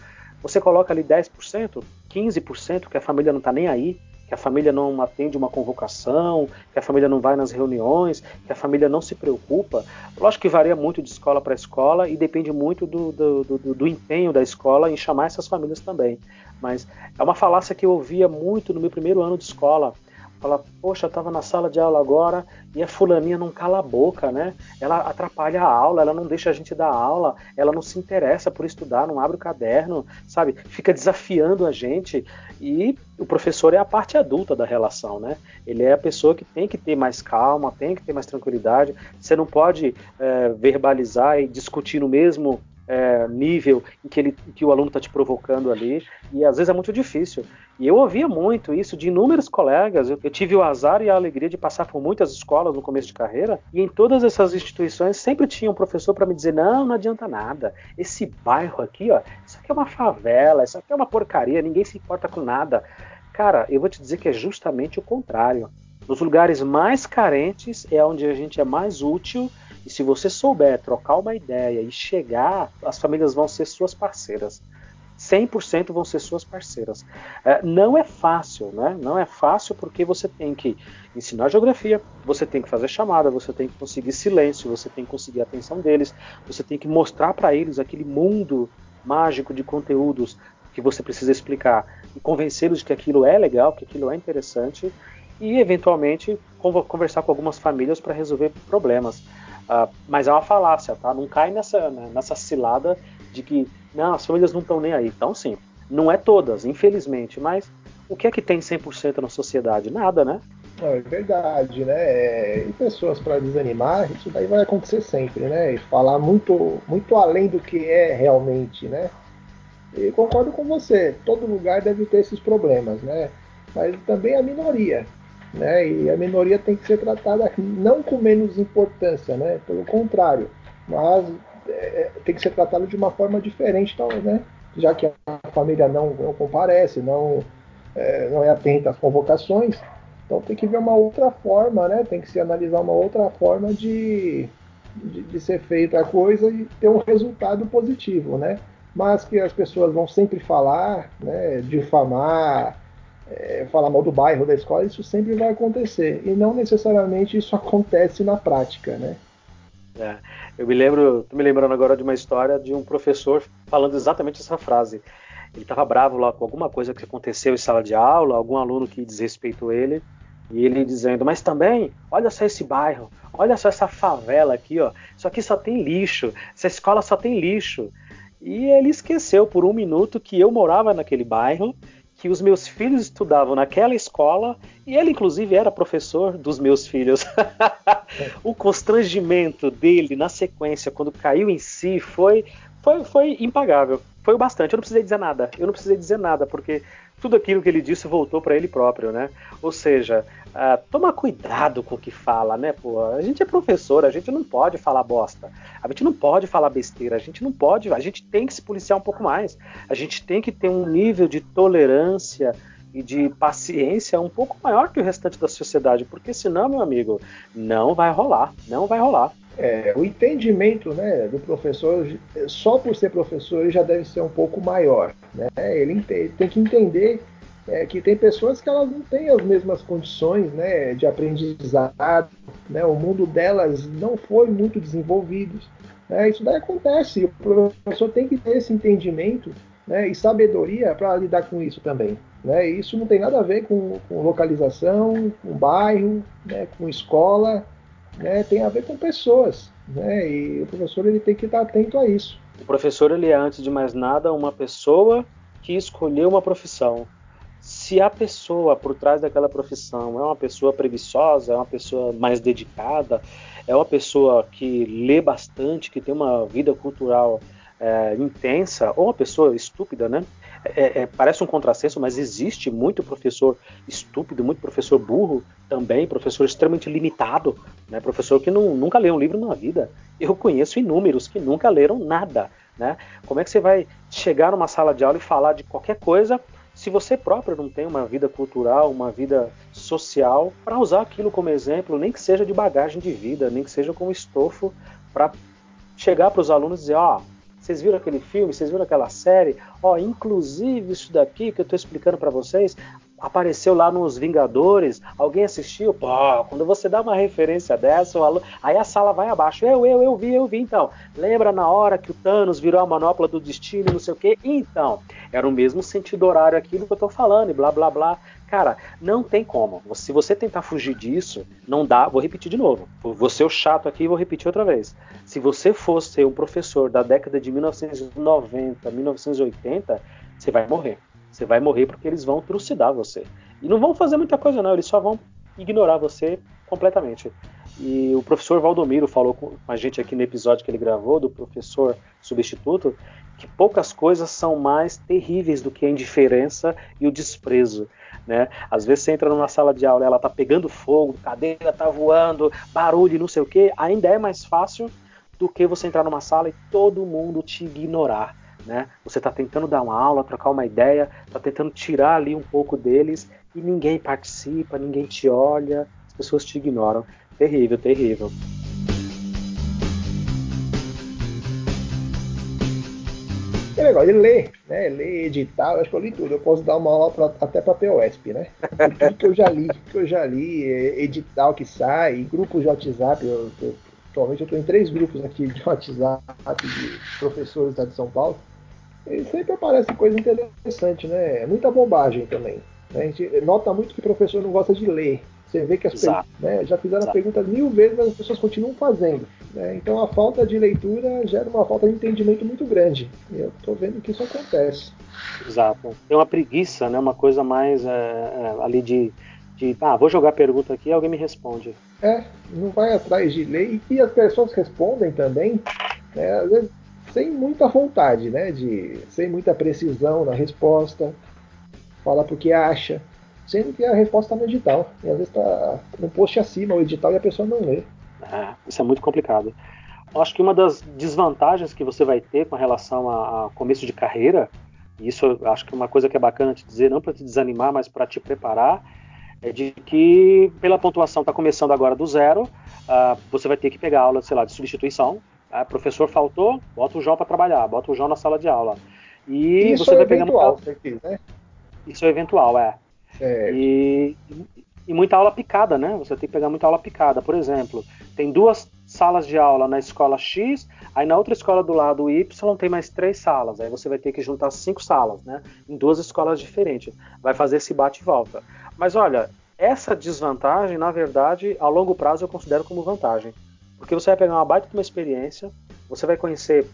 Você coloca ali 10%, 15% que a família não está nem aí, que a família não atende uma convocação, que a família não vai nas reuniões, que a família não se preocupa. Lógico que varia muito de escola para escola e depende muito do, do, do, do, empenho da escola em chamar essas famílias também. Mas é uma falácia que eu ouvia muito no meu primeiro ano de escola. Fala, poxa, eu estava na sala de aula agora e a fulaninha não cala a boca, né? Ela atrapalha a aula, ela não deixa a gente dar aula, ela não se interessa por estudar, não abre o caderno, sabe? Fica desafiando a gente. E o professor é a parte adulta da relação, né? Ele é a pessoa que tem que ter mais calma, tem que ter mais tranquilidade. Você não pode é, verbalizar e discutir no mesmo é, nível em que, ele, que o aluno está te provocando ali, e às vezes é muito difícil. E eu ouvia muito isso de inúmeros colegas. Eu, eu, tive o azar e a alegria de passar por muitas escolas no começo de carreira, e em todas essas instituições sempre tinha um professor para me dizer: não, não adianta nada. Esse bairro aqui, ó, isso aqui é uma favela, isso aqui é uma porcaria, ninguém se importa com nada. Cara, eu vou te dizer que é justamente o contrário. Nos lugares mais carentes é onde a gente é mais útil e se você souber trocar uma ideia e chegar, as famílias vão ser suas parceiras. 100% vão ser suas parceiras. É, não é fácil, né? Não é fácil porque você tem que ensinar geografia, você tem que fazer chamada, você tem que conseguir silêncio, você tem que conseguir a atenção deles, você tem que mostrar para eles aquele mundo mágico de conteúdos que você precisa explicar e convencê-los de que aquilo é legal, que aquilo é interessante e eventualmente conversar com algumas famílias para resolver problemas. Uh, mas é uma falácia, tá? Não cai nessa, né, nessa cilada de que não, as famílias não estão nem aí. Então, sim, não é todas, infelizmente, mas o que é que tem 100% na sociedade? Nada, né? É verdade, né? É, e pessoas para desanimar, isso daí vai acontecer sempre, né? E falar muito, muito além do que é realmente, né? E concordo com você, todo lugar deve ter esses problemas, né? Mas também a minoria, né? E a minoria tem que ser tratada não com menos importância, né? Pelo contrário, mas é, tem que ser tratada de uma forma diferente, então, né? Já que a família não, não comparece, não é, não é atenta às convocações, então tem que ver uma outra forma, né? Tem que se analisar uma outra forma de, de, de ser feita a coisa e ter um resultado positivo, né? Mas que as pessoas vão sempre falar, né? Difamar, é, falar mal do bairro, da escola, isso sempre vai acontecer. E não necessariamente isso acontece na prática, né? É, eu me lembro, tô me lembrando agora de uma história de um professor falando exatamente essa frase. Ele estava bravo lá com alguma coisa que aconteceu em sala de aula, algum aluno que desrespeitou ele, e ele dizendo: Mas também, olha só esse bairro, olha só essa favela aqui, ó. Isso aqui só tem lixo, essa escola só tem lixo. E ele esqueceu por um minuto que eu morava naquele bairro que os meus filhos estudavam naquela escola e ele, inclusive, era professor dos meus filhos. o constrangimento dele na sequência, quando caiu em si, foi, foi, foi impagável. Foi o bastante. Eu não precisei dizer nada. Eu não precisei dizer nada, porque tudo aquilo que ele disse voltou para ele próprio, né? Ou seja, uh, toma cuidado com o que fala, né? Pô, a gente é professor, a gente não pode falar bosta, a gente não pode falar besteira, a gente não pode, a gente tem que se policiar um pouco mais, a gente tem que ter um nível de tolerância e de paciência um pouco maior que o restante da sociedade, porque senão, meu amigo, não vai rolar, não vai rolar. É, o entendimento né, do professor, só por ser professor, ele já deve ser um pouco maior. Né? Ele tem que entender é, que tem pessoas que elas não têm as mesmas condições né, de aprendizado, né? o mundo delas não foi muito desenvolvido. Né? Isso daí acontece, o professor tem que ter esse entendimento né, e sabedoria para lidar com isso também. Né? Isso não tem nada a ver com, com localização, com bairro, né, com escola, né, tem a ver com pessoas. Né? E o professor ele tem que estar atento a isso. O professor ele é, antes de mais nada, uma pessoa que escolheu uma profissão. Se a pessoa por trás daquela profissão é uma pessoa preguiçosa, é uma pessoa mais dedicada, é uma pessoa que lê bastante, que tem uma vida cultural é, intensa, ou uma pessoa estúpida, né? É, é, parece um contrassenso, mas existe muito professor estúpido, muito professor burro também, professor extremamente limitado, né? professor que não, nunca leu um livro na vida. Eu conheço inúmeros que nunca leram nada. Né? Como é que você vai chegar numa sala de aula e falar de qualquer coisa se você próprio não tem uma vida cultural, uma vida social, para usar aquilo como exemplo, nem que seja de bagagem de vida, nem que seja como estofo para chegar para os alunos e dizer, ó, oh, vocês viram aquele filme? Vocês viram aquela série? Ó, inclusive isso daqui que eu estou explicando para vocês apareceu lá nos Vingadores. Alguém assistiu? Pô, quando você dá uma referência dessa, aluno, aí a sala vai abaixo. Eu, eu, eu vi, eu vi. Então, lembra na hora que o Thanos virou a manopla do destino, não sei o quê? Então, era o mesmo sentido horário aquilo que eu estou falando e blá blá blá. Cara, não tem como. Se você tentar fugir disso, não dá. Vou repetir de novo. Vou ser o chato aqui e vou repetir outra vez. Se você fosse um professor da década de 1990, 1980, você vai morrer. Você vai morrer porque eles vão trucidar você. E não vão fazer muita coisa, não. Eles só vão ignorar você completamente. E o professor Valdomiro falou com a gente aqui no episódio que ele gravou, do professor substituto, que poucas coisas são mais terríveis do que a indiferença e o desprezo. Né? Às vezes você entra numa sala de aula, ela tá pegando fogo, cadeira tá voando, barulho, não sei o que, ainda é mais fácil do que você entrar numa sala e todo mundo te ignorar. Né? Você está tentando dar uma aula, trocar uma ideia, está tentando tirar ali um pouco deles e ninguém participa, ninguém te olha, as pessoas te ignoram. Terrível, terrível. é legal, ele lê, né? Lê, editar, eu acho que eu li tudo. Eu posso dar uma aula pra, até para POSP, né? Tudo que eu já li, que eu já li, é, editar o que sai, grupos de WhatsApp, eu, eu, atualmente eu estou em três grupos aqui de WhatsApp de professores da de São Paulo. E sempre aparece coisa interessante, né? Muita bobagem também. Né? A gente nota muito que o professor não gosta de ler. Você vê que as pessoas né, já fizeram Exato. a pergunta mil vezes, mas as pessoas continuam fazendo. Né? Então a falta de leitura gera uma falta de entendimento muito grande. E eu estou vendo que isso acontece. Exato. Tem uma preguiça, né? uma coisa mais é, é, ali de, de. Ah, vou jogar pergunta aqui e alguém me responde. É, não vai atrás de ler. E as pessoas respondem também, né, às vezes sem muita vontade, né? De, sem muita precisão na resposta. Fala porque acha sendo que a resposta está no edital. E às vezes está no post acima o edital e a pessoa não lê. É, isso é muito complicado. Eu acho que uma das desvantagens que você vai ter com relação a, começo de carreira, e isso acho que é uma coisa que é bacana te dizer, não para te desanimar, mas para te preparar, é de que pela pontuação está começando agora do zero, uh, você vai ter que pegar aula, sei lá, de substituição. Uh, professor faltou, bota o João para trabalhar, bota o João na sala de aula. E isso você é vai eventual, pegando. Né? Isso é eventual, é. É. E, e muita aula picada, né? Você tem que pegar muita aula picada. Por exemplo, tem duas salas de aula na escola X, aí na outra escola do lado Y tem mais três salas. Aí você vai ter que juntar cinco salas, né? Em duas escolas diferentes. Vai fazer esse bate e volta. Mas olha, essa desvantagem, na verdade, a longo prazo eu considero como vantagem. Porque você vai pegar uma baita de uma experiência, você vai conhecer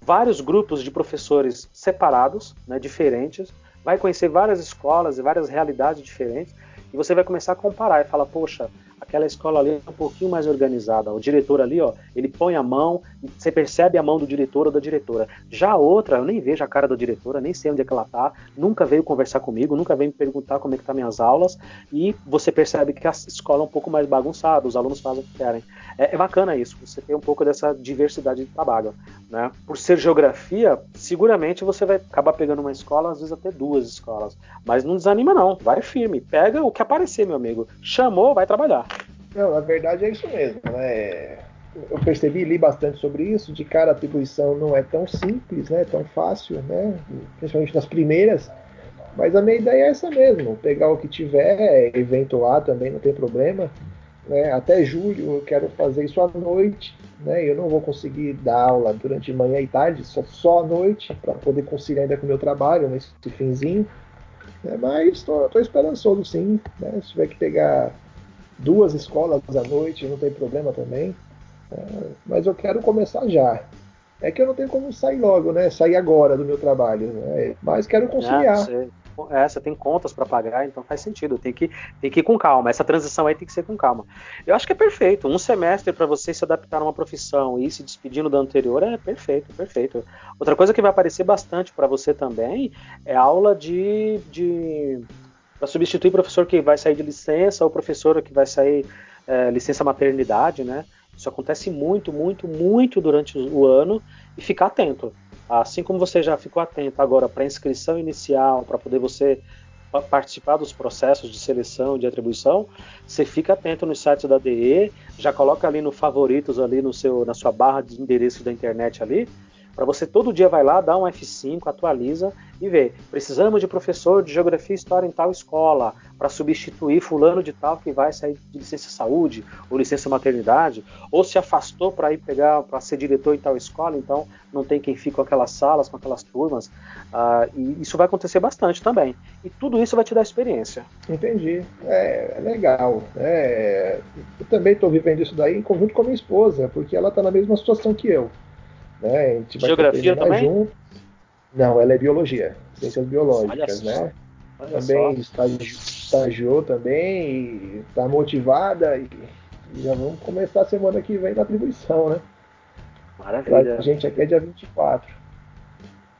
vários grupos de professores separados, né, diferentes, vai conhecer várias escolas e várias realidades diferentes e você vai começar a comparar e falar, poxa, aquela escola ali é um pouquinho mais organizada. O diretor ali, ó, ele põe a mão, você percebe a mão do diretor ou da diretora. Já a outra, eu nem vejo a cara da diretora, nem sei onde é que ela tá, nunca veio conversar comigo, nunca veio me perguntar como é que tá minhas aulas, e você percebe que a escola é um pouco mais bagunçada, os alunos fazem o que querem. É, é bacana isso, você tem um pouco dessa diversidade de trabalho, né? Por ser geografia, seguramente você vai acabar pegando uma escola, às vezes até duas escolas, mas não desanima não, vai firme, pega o que aparecer, meu amigo. Chamou, vai trabalhar. Não, na verdade é isso mesmo, né? Eu percebi, li bastante sobre isso, de cara a atribuição não é tão simples, né? Tão fácil, né? Principalmente nas primeiras. Mas a minha ideia é essa mesmo, pegar o que tiver, eventuar também não tem problema. Né? Até julho eu quero fazer isso à noite, né? Eu não vou conseguir dar aula durante manhã e tarde, só, só à noite, para poder conciliar ainda com o meu trabalho nesse finzinho. Né? Mas estou esperançoso sim, né? Se tiver que pegar duas escolas à noite, não tem problema também. É, mas eu quero começar já. É que eu não tenho como sair logo, né? Sair agora do meu trabalho. Né? Mas quero conciliar. você, é, você tem contas para pagar, então faz sentido. Tem que, tem que ir com calma. Essa transição aí tem que ser com calma. Eu acho que é perfeito. Um semestre para você se adaptar a uma profissão e ir se despedindo da anterior é perfeito, perfeito. Outra coisa que vai aparecer bastante para você também é aula de, de para substituir o professor que vai sair de licença ou professora que vai sair é, licença maternidade, né? Isso acontece muito, muito, muito durante o ano e ficar atento. Assim como você já ficou atento agora para a inscrição inicial, para poder você participar dos processos de seleção de atribuição, você fica atento no site da DE, já coloca ali no favoritos ali no seu na sua barra de endereço da internet ali, para você todo dia vai lá, dá um F5, atualiza e vê. Precisamos de professor de geografia e história em tal escola para substituir fulano de tal que vai sair de licença saúde ou licença maternidade, ou se afastou para ir pegar para ser diretor em tal escola, então não tem quem fique com aquelas salas, com aquelas turmas. Uh, e isso vai acontecer bastante também. E tudo isso vai te dar experiência. Entendi. É, é legal. É, eu também estou vivendo isso daí em conjunto com a minha esposa, porque ela está na mesma situação que eu. Né? A gente vai Geografia também? Junto. Não, ela é biologia, ciências biológicas, né? também estagiou também está motivada e, e, já vamos começar a semana que vem na atribuição, né? Maravilha. A gente aqui é dia 24.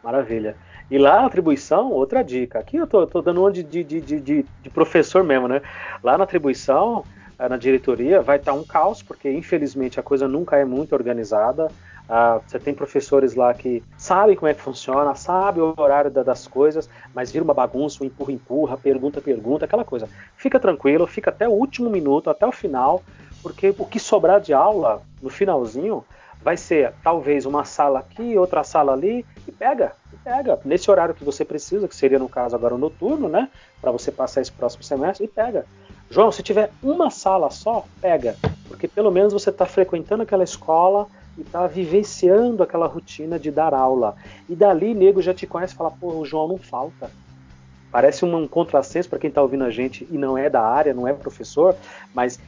Maravilha. E lá na atribuição, outra dica. Aqui eu tô, tô dando uma de, de, de, de, de professor mesmo, né? Lá na atribuição, na diretoria, vai estar tá um caos, porque infelizmente a coisa nunca é muito organizada. Ah, você tem professores lá que sabem como é que funciona, sabem o horário da, das coisas, mas vira uma bagunça, um empurra, empurra, pergunta, pergunta, aquela coisa. Fica tranquilo, fica até o último minuto, até o final, porque o que sobrar de aula no finalzinho vai ser talvez uma sala aqui, outra sala ali, e pega, e pega. Nesse horário que você precisa, que seria no caso agora o noturno, né? Para você passar esse próximo semestre, e pega. João, se tiver uma sala só, pega. Porque pelo menos você está frequentando aquela escola e está vivenciando aquela rotina de dar aula. E dali, nego já te conhece e fala, pô, o João não falta. Parece um contrassenso para quem está ouvindo a gente e não é da área, não é professor, mas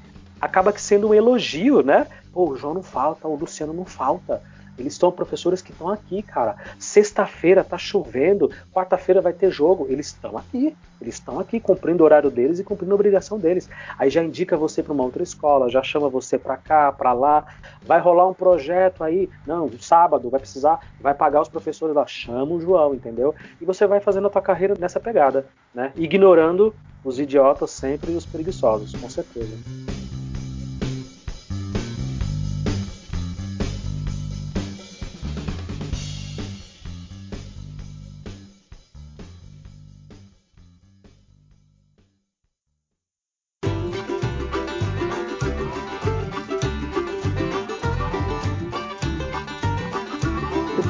acaba sendo um elogio, né? Pô, o João não falta, o Luciano não falta. Eles são professores que estão aqui, cara. Sexta-feira tá chovendo, quarta-feira vai ter jogo. Eles estão aqui. Eles estão aqui cumprindo o horário deles e cumprindo a obrigação deles. Aí já indica você para uma outra escola, já chama você para cá, para lá. Vai rolar um projeto aí. Não, sábado vai precisar, vai pagar os professores lá. Chama o João, entendeu? E você vai fazendo a tua carreira nessa pegada, né? Ignorando os idiotas sempre e os preguiçosos, com certeza.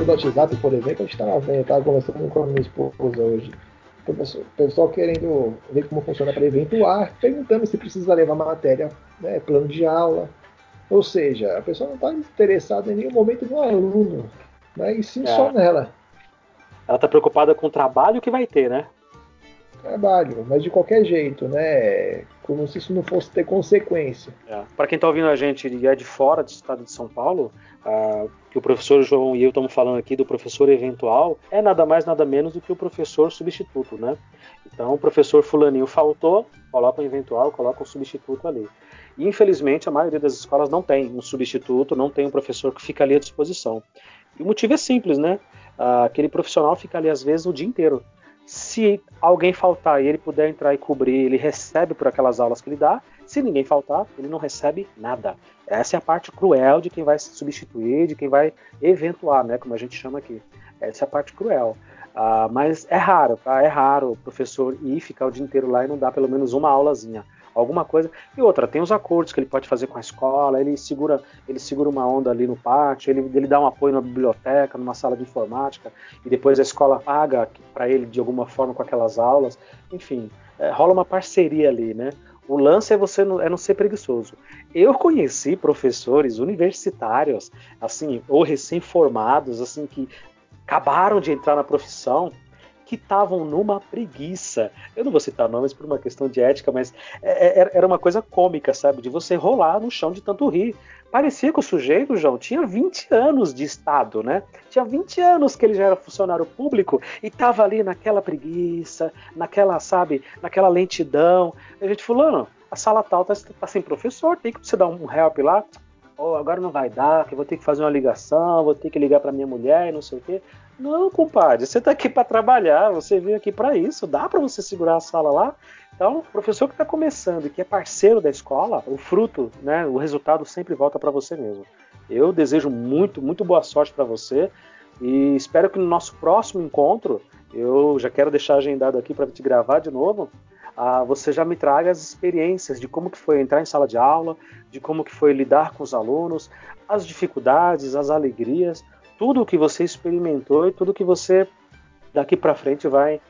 Do WhatsApp, por exemplo, a gente estava vendo, estava conversando com a minha esposa hoje. O pessoal querendo ver como funciona para evento ar, perguntando se precisa levar matéria, né, plano de aula. Ou seja, a pessoa não está interessada em nenhum momento no aluno, né, e sim é. só nela. Ela está preocupada com o trabalho que vai ter, né? Trabalho, mas de qualquer jeito, né? Como se isso não fosse ter consequência. É. Para quem está ouvindo a gente e é de fora do estado de São Paulo, que o professor João e eu estamos falando aqui do professor eventual, é nada mais nada menos do que o professor substituto, né? Então, o professor fulaninho faltou, coloca um eventual, coloca um substituto ali. Infelizmente, a maioria das escolas não tem um substituto, não tem um professor que fica ali à disposição. E o motivo é simples, né? Uh, aquele profissional fica ali, às vezes, o dia inteiro. Se alguém faltar e ele puder entrar e cobrir, ele recebe por aquelas aulas que ele dá. Se ninguém faltar, ele não recebe nada. Essa é a parte cruel de quem vai se substituir, de quem vai eventuar, né, como a gente chama aqui. Essa é a parte cruel. Uh, mas é raro, tá? É raro o professor ir ficar o dia inteiro lá e não dar pelo menos uma aulazinha alguma coisa. E outra, tem os acordos que ele pode fazer com a escola, ele segura, ele segura uma onda ali no pátio, ele, ele dá um apoio na biblioteca, numa sala de informática, e depois a escola paga para ele de alguma forma com aquelas aulas. Enfim, é, rola uma parceria ali, né? O lance é você não, é não ser preguiçoso. Eu conheci professores universitários, assim, ou recém-formados, assim, que acabaram de entrar na profissão que estavam numa preguiça. Eu não vou citar nomes por uma questão de ética, mas é, é, era uma coisa cômica, sabe? De você rolar no chão de tanto rir. Parecia que o sujeito, João, tinha 20 anos de Estado, né? Tinha 20 anos que ele já era funcionário público e estava ali naquela preguiça, naquela, sabe, naquela lentidão. A gente, fulano, a sala tal tá, tá sem professor, tem que você dar um help lá. Oh, agora não vai dar, que eu vou ter que fazer uma ligação, vou ter que ligar para minha mulher e não sei o quê. Não, compadre, você está aqui para trabalhar, você veio aqui para isso, dá para você segurar a sala lá. Então, o professor que está começando e que é parceiro da escola, o fruto, né, o resultado sempre volta para você mesmo. Eu desejo muito, muito boa sorte para você e espero que no nosso próximo encontro, eu já quero deixar agendado aqui para te gravar de novo, ah, você já me traga as experiências de como que foi entrar em sala de aula, de como que foi lidar com os alunos, as dificuldades, as alegrias, tudo o que você experimentou e tudo que você daqui para frente vai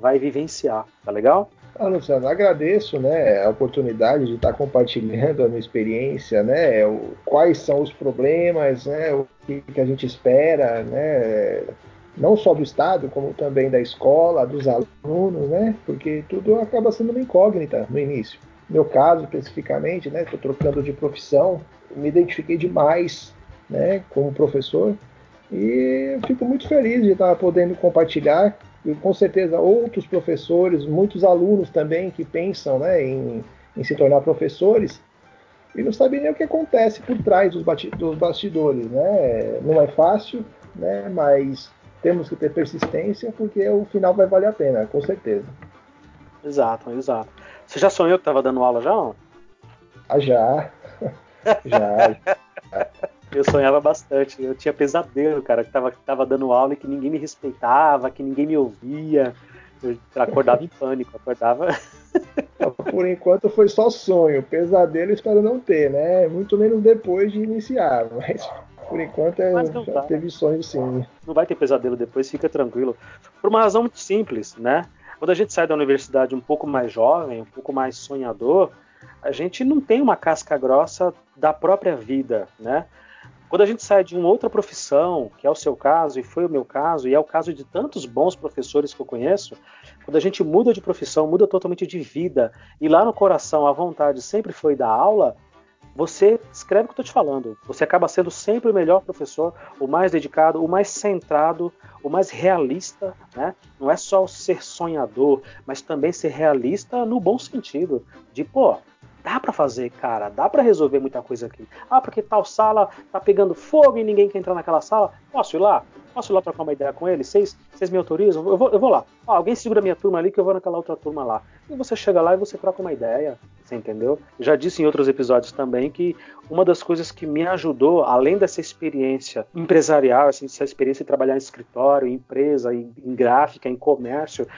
vai vivenciar, tá legal? Ah, Luciano, agradeço né, a oportunidade de estar compartilhando a minha experiência, né, o, quais são os problemas, né, o que, que, a gente espera, né, não só do Estado, como também da escola, dos alunos, né, porque tudo acaba sendo uma incógnita no início. Meu caso, especificamente, né, estou trocando de profissão, me identifiquei demais né, como professor, e fico muito feliz de estar podendo compartilhar e com certeza outros professores, muitos alunos também que pensam né, em, em se tornar professores e não sabem nem o que acontece por trás dos, dos bastidores. Né? Não é fácil, né, mas temos que ter persistência porque o final vai valer a pena, com certeza. Exato, exato. Você já sonhou que estava dando aula já? Ah, já. já. Eu sonhava bastante. Eu tinha pesadelo, cara, que tava, tava dando aula e que ninguém me respeitava, que ninguém me ouvia. Eu acordava em pânico, acordava. Por enquanto foi só sonho. Pesadelo espero não ter, né? Muito menos depois de iniciar, mas Por enquanto é, já teve sonho sim. Não vai ter pesadelo depois, fica tranquilo. Por uma razão muito simples, né? Quando a gente sai da universidade um pouco mais jovem, um pouco mais sonhador, a gente não tem uma casca grossa da própria vida, né? Quando a gente sai de uma outra profissão, que é o seu caso e foi o meu caso, e é o caso de tantos bons professores que eu conheço, quando a gente muda de profissão, muda totalmente de vida, e lá no coração a vontade sempre foi da aula, você escreve o que eu estou te falando. Você acaba sendo sempre o melhor professor, o mais dedicado, o mais centrado, o mais realista. Né? Não é só ser sonhador, mas também ser realista no bom sentido. De, pô, Dá para fazer, cara, dá para resolver muita coisa aqui. Ah, porque tal sala tá pegando fogo e ninguém quer entrar naquela sala. Posso ir lá? Posso ir lá trocar uma ideia com eles? Vocês, me autorizam? Eu vou, eu vou lá. Ah, alguém segura minha turma ali que eu vou naquela outra turma lá. E você chega lá e você troca uma ideia. Você entendeu? Já disse em outros episódios também que uma das coisas que me ajudou, além dessa experiência empresarial, essa experiência de trabalhar em escritório, em empresa, em, em gráfica, em comércio,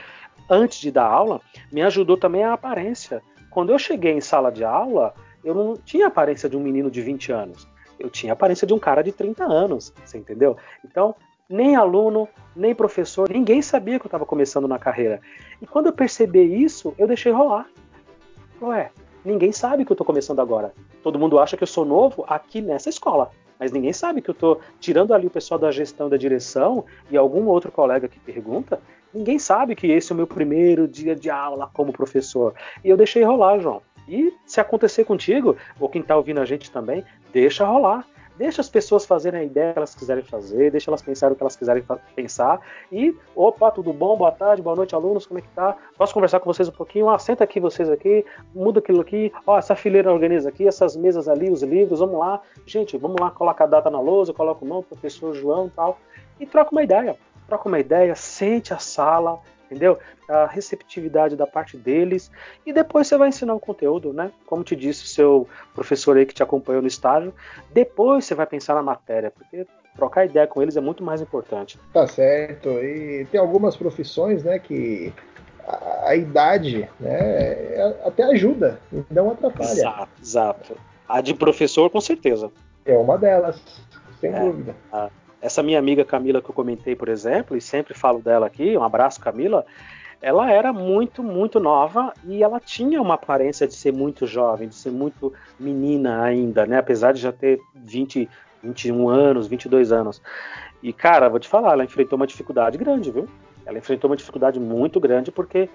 antes de dar aula, me ajudou também a aparência quando eu cheguei em sala de aula, eu não tinha a aparência de um menino de 20 anos. Eu tinha a aparência de um cara de 30 anos, você entendeu? Então, nem aluno, nem professor, ninguém sabia que eu estava começando na carreira. E quando eu percebi isso, eu deixei rolar. Ué, ninguém sabe que eu estou começando agora. Todo mundo acha que eu sou novo aqui nessa escola. Mas ninguém sabe que eu estou tirando ali o pessoal da gestão da direção e algum outro colega que pergunta, Ninguém sabe que esse é o meu primeiro dia de aula como professor. E eu deixei rolar, João. E se acontecer contigo, ou quem está ouvindo a gente também, deixa rolar. Deixa as pessoas fazerem a ideia que elas quiserem fazer, deixa elas pensarem o que elas quiserem pensar. E, opa, tudo bom? Boa tarde, boa noite, alunos, como é que tá? Posso conversar com vocês um pouquinho? Ah, senta aqui vocês aqui, muda aquilo aqui, ó, essa fileira organiza aqui, essas mesas ali, os livros, vamos lá. Gente, vamos lá, coloca a data na lousa, coloca o nome, professor João e tal. E troca uma ideia troca uma ideia, sente a sala, entendeu? A receptividade da parte deles e depois você vai ensinar o conteúdo, né? Como te disse o seu professor aí que te acompanhou no estágio, depois você vai pensar na matéria, porque trocar ideia com eles é muito mais importante. Tá certo. E tem algumas profissões, né, que a, a idade, né, até ajuda, não atrapalha. Exato, exato. A de professor, com certeza. É uma delas, sem é, dúvida. A, essa minha amiga Camila que eu comentei, por exemplo, e sempre falo dela aqui, um abraço Camila, ela era muito, muito nova e ela tinha uma aparência de ser muito jovem, de ser muito menina ainda, né? Apesar de já ter 20, 21 anos, 22 anos. E, cara, vou te falar, ela enfrentou uma dificuldade grande, viu? Ela enfrentou uma dificuldade muito grande porque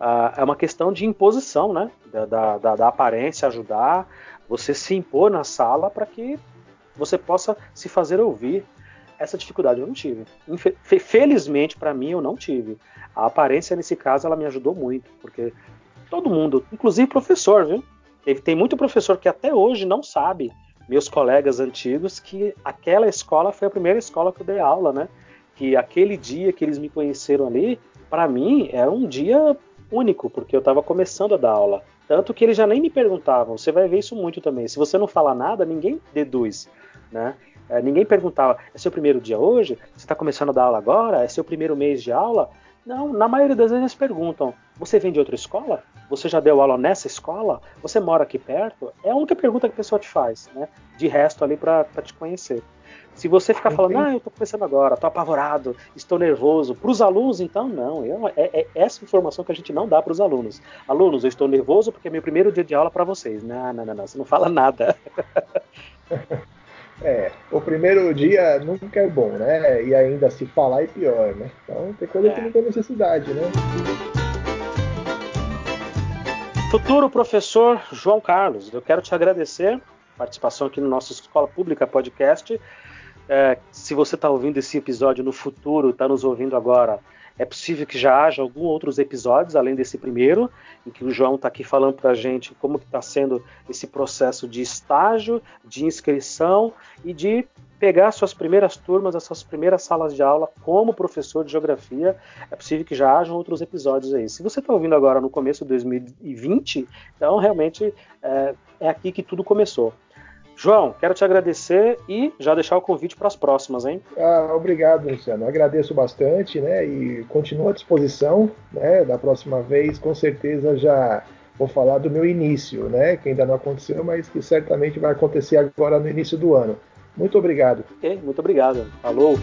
ah, é uma questão de imposição, né? Da, da, da aparência ajudar, você se impor na sala para que você possa se fazer ouvir essa dificuldade eu não tive. Felizmente para mim eu não tive. A aparência nesse caso ela me ajudou muito, porque todo mundo, inclusive professor, viu? Tem muito professor que até hoje não sabe, meus colegas antigos, que aquela escola foi a primeira escola que eu dei aula, né? Que aquele dia que eles me conheceram ali, para mim era um dia único, porque eu estava começando a dar aula. Tanto que eles já nem me perguntavam. Você vai ver isso muito também. Se você não fala nada, ninguém deduz, né? É, ninguém perguntava, é seu primeiro dia hoje? Você está começando a dar aula agora? É seu primeiro mês de aula? Não, na maioria das vezes perguntam: você vem de outra escola? Você já deu aula nessa escola? Você mora aqui perto? É a única pergunta que a pessoa te faz, né? De resto ali para te conhecer. Se você ficar falando, ah, eu estou começando agora, estou apavorado, estou nervoso, para os alunos, então, não. Eu, é, é, essa informação que a gente não dá para os alunos. Alunos, eu estou nervoso porque é meu primeiro dia de aula para vocês. Não, não, não, não, você não fala nada. É, o primeiro dia nunca é bom, né? E ainda se falar é pior, né? Então tem coisa é. que não tem necessidade, né? Futuro professor João Carlos, eu quero te agradecer a participação aqui no nosso Escola Pública Podcast. É, se você está ouvindo esse episódio no futuro, está nos ouvindo agora, é possível que já haja alguns outros episódios, além desse primeiro, em que o João está aqui falando para a gente como está sendo esse processo de estágio, de inscrição e de pegar suas primeiras turmas, as suas primeiras salas de aula como professor de geografia. É possível que já hajam outros episódios aí. Se você está ouvindo agora no começo de 2020, então realmente é, é aqui que tudo começou. João, quero te agradecer e já deixar o convite para as próximas, hein? Ah, obrigado, Luciano. Agradeço bastante, né? E continuo à disposição, né? Da próxima vez, com certeza já vou falar do meu início, né? Que ainda não aconteceu, mas que certamente vai acontecer agora no início do ano. Muito obrigado. Okay, muito obrigado. Falou.